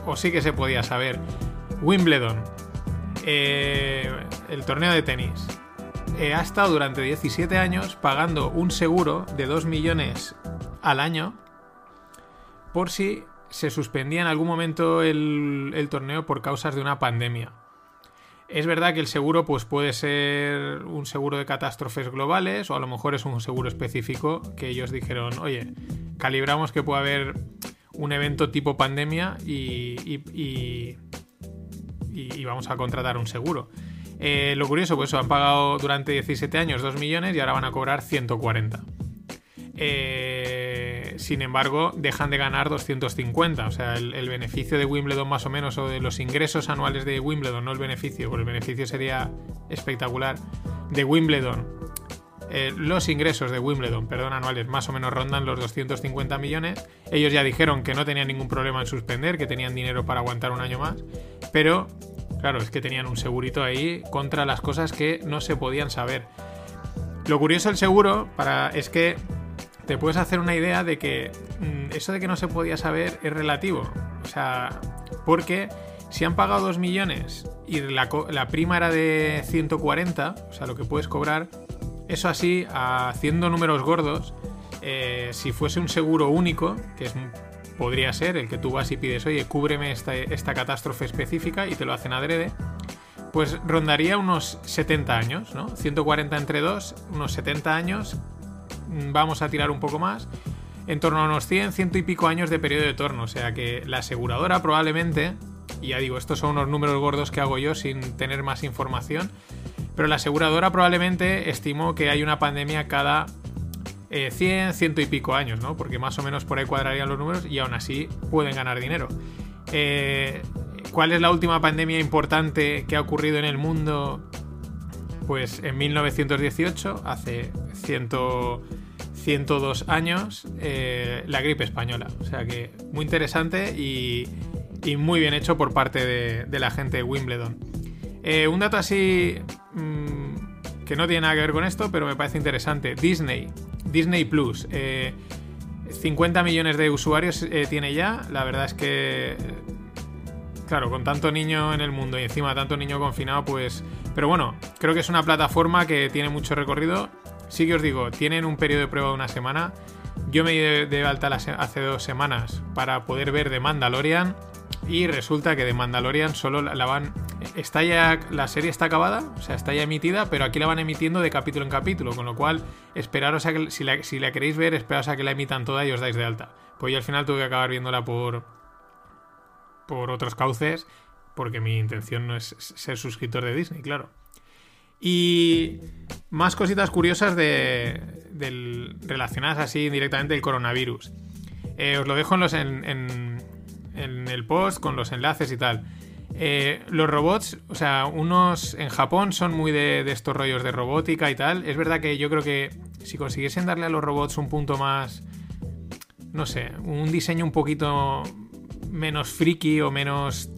O sí que se podía saber. Wimbledon. Eh, el torneo de tenis. Eh, ha estado durante 17 años pagando un seguro de 2 millones al año por si se suspendía en algún momento el torneo por causas de una pandemia. Es verdad que el seguro pues, puede ser un seguro de catástrofes globales o a lo mejor es un seguro específico que ellos dijeron, oye, calibramos que puede haber un evento tipo pandemia y, vamos a contratar un seguro. Eh, lo curioso, pues han pagado durante 17 años 2 millones y ahora van a cobrar 140. Eh, sin embargo, dejan de ganar 250. O sea, el, beneficio de Wimbledon más o menos, o de los ingresos anuales de Wimbledon, no el beneficio, porque el beneficio sería espectacular, de Wimbledon. Eh, los ingresos de Wimbledon, perdón, anuales más o menos rondan los 250 millones. Ellos ya dijeron que no tenían ningún problema en suspender, que tenían dinero para aguantar un año más. Pero, claro, es que tenían un segurito ahí contra las cosas que no se podían saber. Lo curioso del seguro para, es que te puedes hacer una idea de que mm, eso de que no se podía saber es relativo. O sea, porque si han pagado 2 millones y la, prima era de 140, o sea, lo que puedes cobrar, eso así, haciendo números gordos, eh, si fuese un seguro único, que es, podría ser el que tú vas y pides, oye, cúbreme esta, esta catástrofe específica y te lo hacen adrede, pues rondaría unos 70 años, ¿no? 140 entre 2, unos 70 años vamos a tirar un poco más, en torno a unos 100, ciento y pico años de periodo de torno. O sea que la aseguradora probablemente, y ya digo, estos son unos números gordos que hago yo sin tener más información, pero la aseguradora probablemente estimó que hay una pandemia cada 100, eh, ciento y pico años, ¿no? Porque más o menos por ahí cuadrarían los números y aún así pueden ganar dinero. Eh, ¿Cuál es la última pandemia importante que ha ocurrido en el mundo pues en 1918, hace 102 años, eh, la gripe española. O sea que muy interesante y, muy bien hecho por parte de, la gente de Wimbledon. Eh, un dato así mm, que no tiene nada que ver con esto, pero me parece interesante. Disney, Disney Plus. 50 eh, millones de usuarios tiene ya. La verdad es que claro, con tanto niño en el mundo y encima tanto niño confinado, pues pero bueno, creo que es una plataforma que tiene mucho recorrido. Sí que os digo, tienen un periodo de prueba de una semana. Yo me di de alta hace dos semanas para poder ver The Mandalorian. Y resulta que The Mandalorian solo la van. Está ya. La serie está acabada, o sea, está ya emitida, pero aquí la van emitiendo de capítulo en capítulo. Con lo cual, esperaros a que. Si la, si la queréis ver, esperaos a que la emitan toda y os dais de alta. Pues yo al final tuve que acabar viéndola por. por otros cauces porque mi intención no es ser suscriptor de Disney, claro. Y más cositas curiosas de, relacionadas así directamente del coronavirus. Eh, os lo dejo en, los, en, el post con los enlaces y tal. Eh, los robots, o sea, unos en Japón son muy de, de, estos rollos de robótica y tal. Es verdad que yo creo que si consiguiesen darle a los robots un punto más, no sé, un diseño un poquito menos friki o menos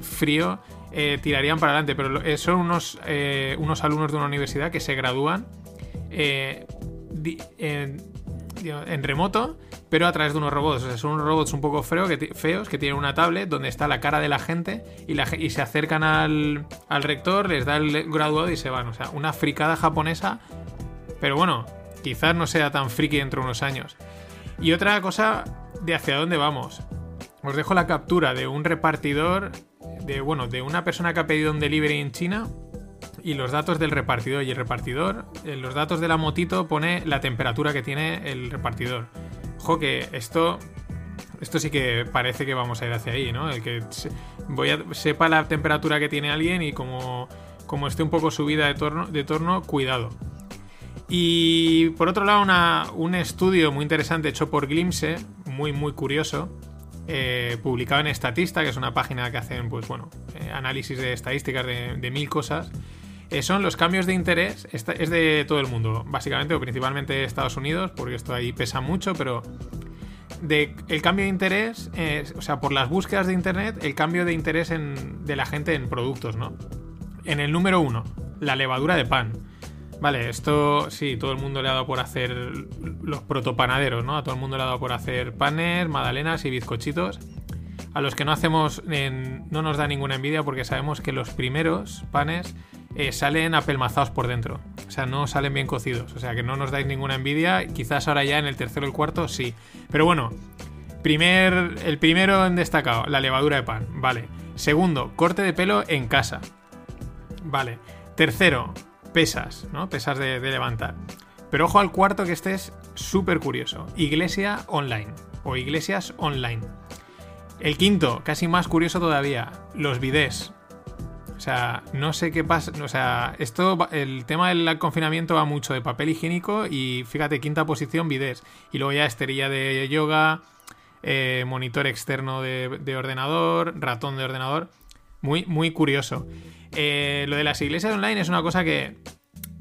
frío, eh, tirarían para adelante. Pero eh, son unos, eh, unos alumnos de una universidad que se gradúan en, remoto, pero a través de unos robots. O sea, son unos robots un poco feos que tienen una tablet donde está la cara de la gente y se acercan al, al rector, les da el graduado y se van. O sea, una fricada japonesa. Pero bueno, quizás no sea tan friki dentro de unos años. Y otra cosa de hacia dónde vamos. Os dejo la captura de un repartidor, de, bueno, de una persona que ha pedido un delivery en China y los datos del repartidor. Y el repartidor, en los datos de la motito pone la temperatura que tiene el repartidor. Ojo que esto, esto sí que parece que vamos a ir hacia ahí, ¿no? El que voy a, sepa la temperatura que tiene alguien y como, como esté un poco subida de torno, de torno cuidado. Y por otro lado, una, un estudio muy interesante hecho por Glimpse, muy muy curioso, eh, publicado en Estatista, que es una página que hacen, pues bueno, eh, análisis de estadísticas de, mil cosas. Eh, son los cambios de interés, es de todo el mundo, básicamente, o principalmente Estados Unidos, porque esto ahí pesa mucho, pero el cambio de interés, o sea, por las búsquedas de internet, el cambio de interés de la gente en productos, ¿no? En el número uno, la levadura de pan. Vale, esto sí, todo el mundo le ha dado por hacer los protopanaderos, ¿no? A todo el mundo le ha dado por hacer panes, magdalenas y bizcochitos. A los que no hacemos, no nos da ninguna envidia porque sabemos que los primeros panes eh, salen apelmazados por dentro. O sea, no salen bien cocidos. O sea, que no nos dais ninguna envidia. Quizás ahora ya en el tercero o el cuarto sí. Pero bueno, primer, el primero en destacado, la levadura de pan. Vale. Segundo, corte de pelo en casa. Vale. Tercero, pesas, ¿no? Pesas de, levantar. Pero ojo al cuarto que este es súper curioso. Iglesia online o iglesias online. El quinto, casi más curioso todavía, los bidés. O sea, no sé qué pasa. O sea, esto, el tema del confinamiento va mucho de papel higiénico y fíjate, quinta posición, bidés. Y luego ya esterilla de yoga, eh, monitor externo de, de, ordenador, ratón de ordenador. Muy, muy curioso. Eh, lo de las iglesias online es una cosa que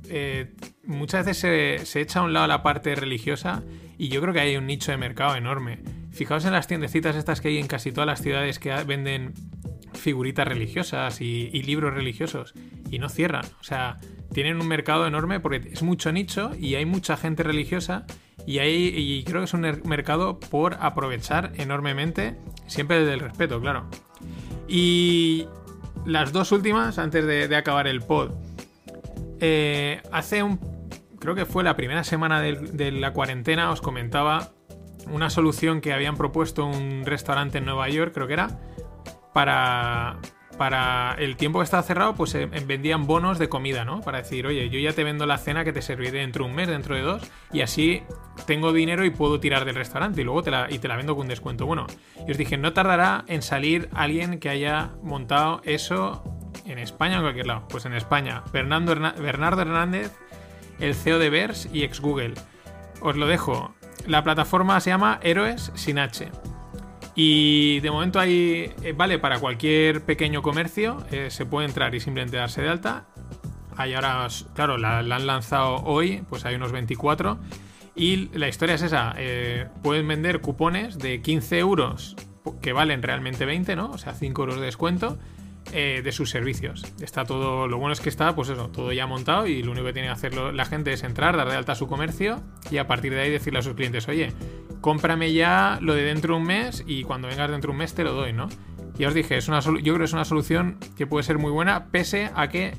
eh, muchas veces se, echa a un lado la parte religiosa y yo creo que hay un nicho de mercado enorme. Fijaos en las tiendecitas estas que hay en casi todas las ciudades que venden figuritas religiosas y, libros religiosos y no cierran. O sea, tienen un mercado enorme porque es mucho nicho y hay mucha gente religiosa y, hay, y creo que es un mercado por aprovechar enormemente, siempre desde el respeto, claro. Y, las dos últimas, antes de, acabar el pod. Eh, hace un. Creo que fue la primera semana de, la cuarentena, os comentaba una solución que habían propuesto un restaurante en Nueva York, creo que era, para, para el tiempo que estaba cerrado, pues eh, vendían bonos de comida, ¿no? Para decir, oye, yo ya te vendo la cena que te serviré dentro de un mes, dentro de dos, y así tengo dinero y puedo tirar del restaurante y luego te la, y te la vendo con un descuento. Bueno, y os dije, no tardará en salir alguien que haya montado eso en España o en cualquier lado. Pues en España, Bernardo, Hernández, el CEO de Vers y ex Google. Os lo dejo. La plataforma se llama Héroes sin H. Y de momento hay, eh, vale, para cualquier pequeño comercio eh, se puede entrar y simplemente darse de alta. Hay ahora, claro, la, han lanzado hoy, pues hay unos 24. Y la historia es esa, eh, pueden vender cupones de 15 euros que valen realmente 20, ¿no? O sea, 5 euros de descuento eh, de sus servicios. Está todo, lo bueno es que está, pues eso, todo ya montado y lo único que tiene que hacer la gente es entrar, dar de alta su comercio y a partir de ahí decirle a sus clientes, oye, cómprame ya lo de dentro de un mes y cuando vengas dentro de un mes te lo doy, ¿no? Ya os dije, es una yo creo que es una solución que puede ser muy buena, pese a que,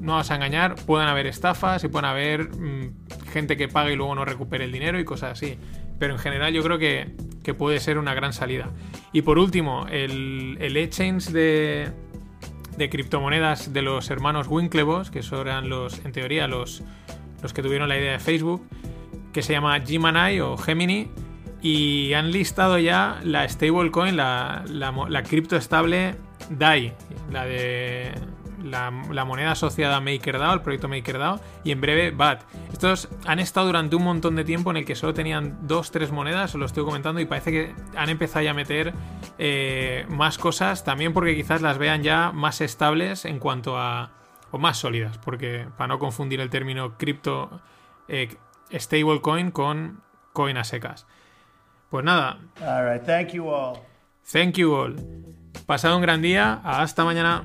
no vas a engañar, puedan haber estafas y puedan haber mm, gente que pague y luego no recupere el dinero y cosas así. Pero en general yo creo que, que puede ser una gran salida. Y por último, el, el exchange de, de criptomonedas de los hermanos Winklevoss, que son eran los, en teoría, los, los que tuvieron la idea de Facebook, que se llama Gemini o Gemini, y han listado ya la stablecoin, la, la, la cripto estable DAI, la de la, la moneda asociada a MakerDAO, el proyecto MakerDAO, y en breve BAT. Estos han estado durante un montón de tiempo en el que solo tenían dos, tres monedas, os lo estoy comentando, y parece que han empezado ya a meter eh, más cosas, también porque quizás las vean ya más estables en cuanto a... o más sólidas, porque para no confundir el término cripto eh, stablecoin con coin a secas. Pues nada, All right. Thank you all. thank you all. Pasado un gran día, hasta mañana.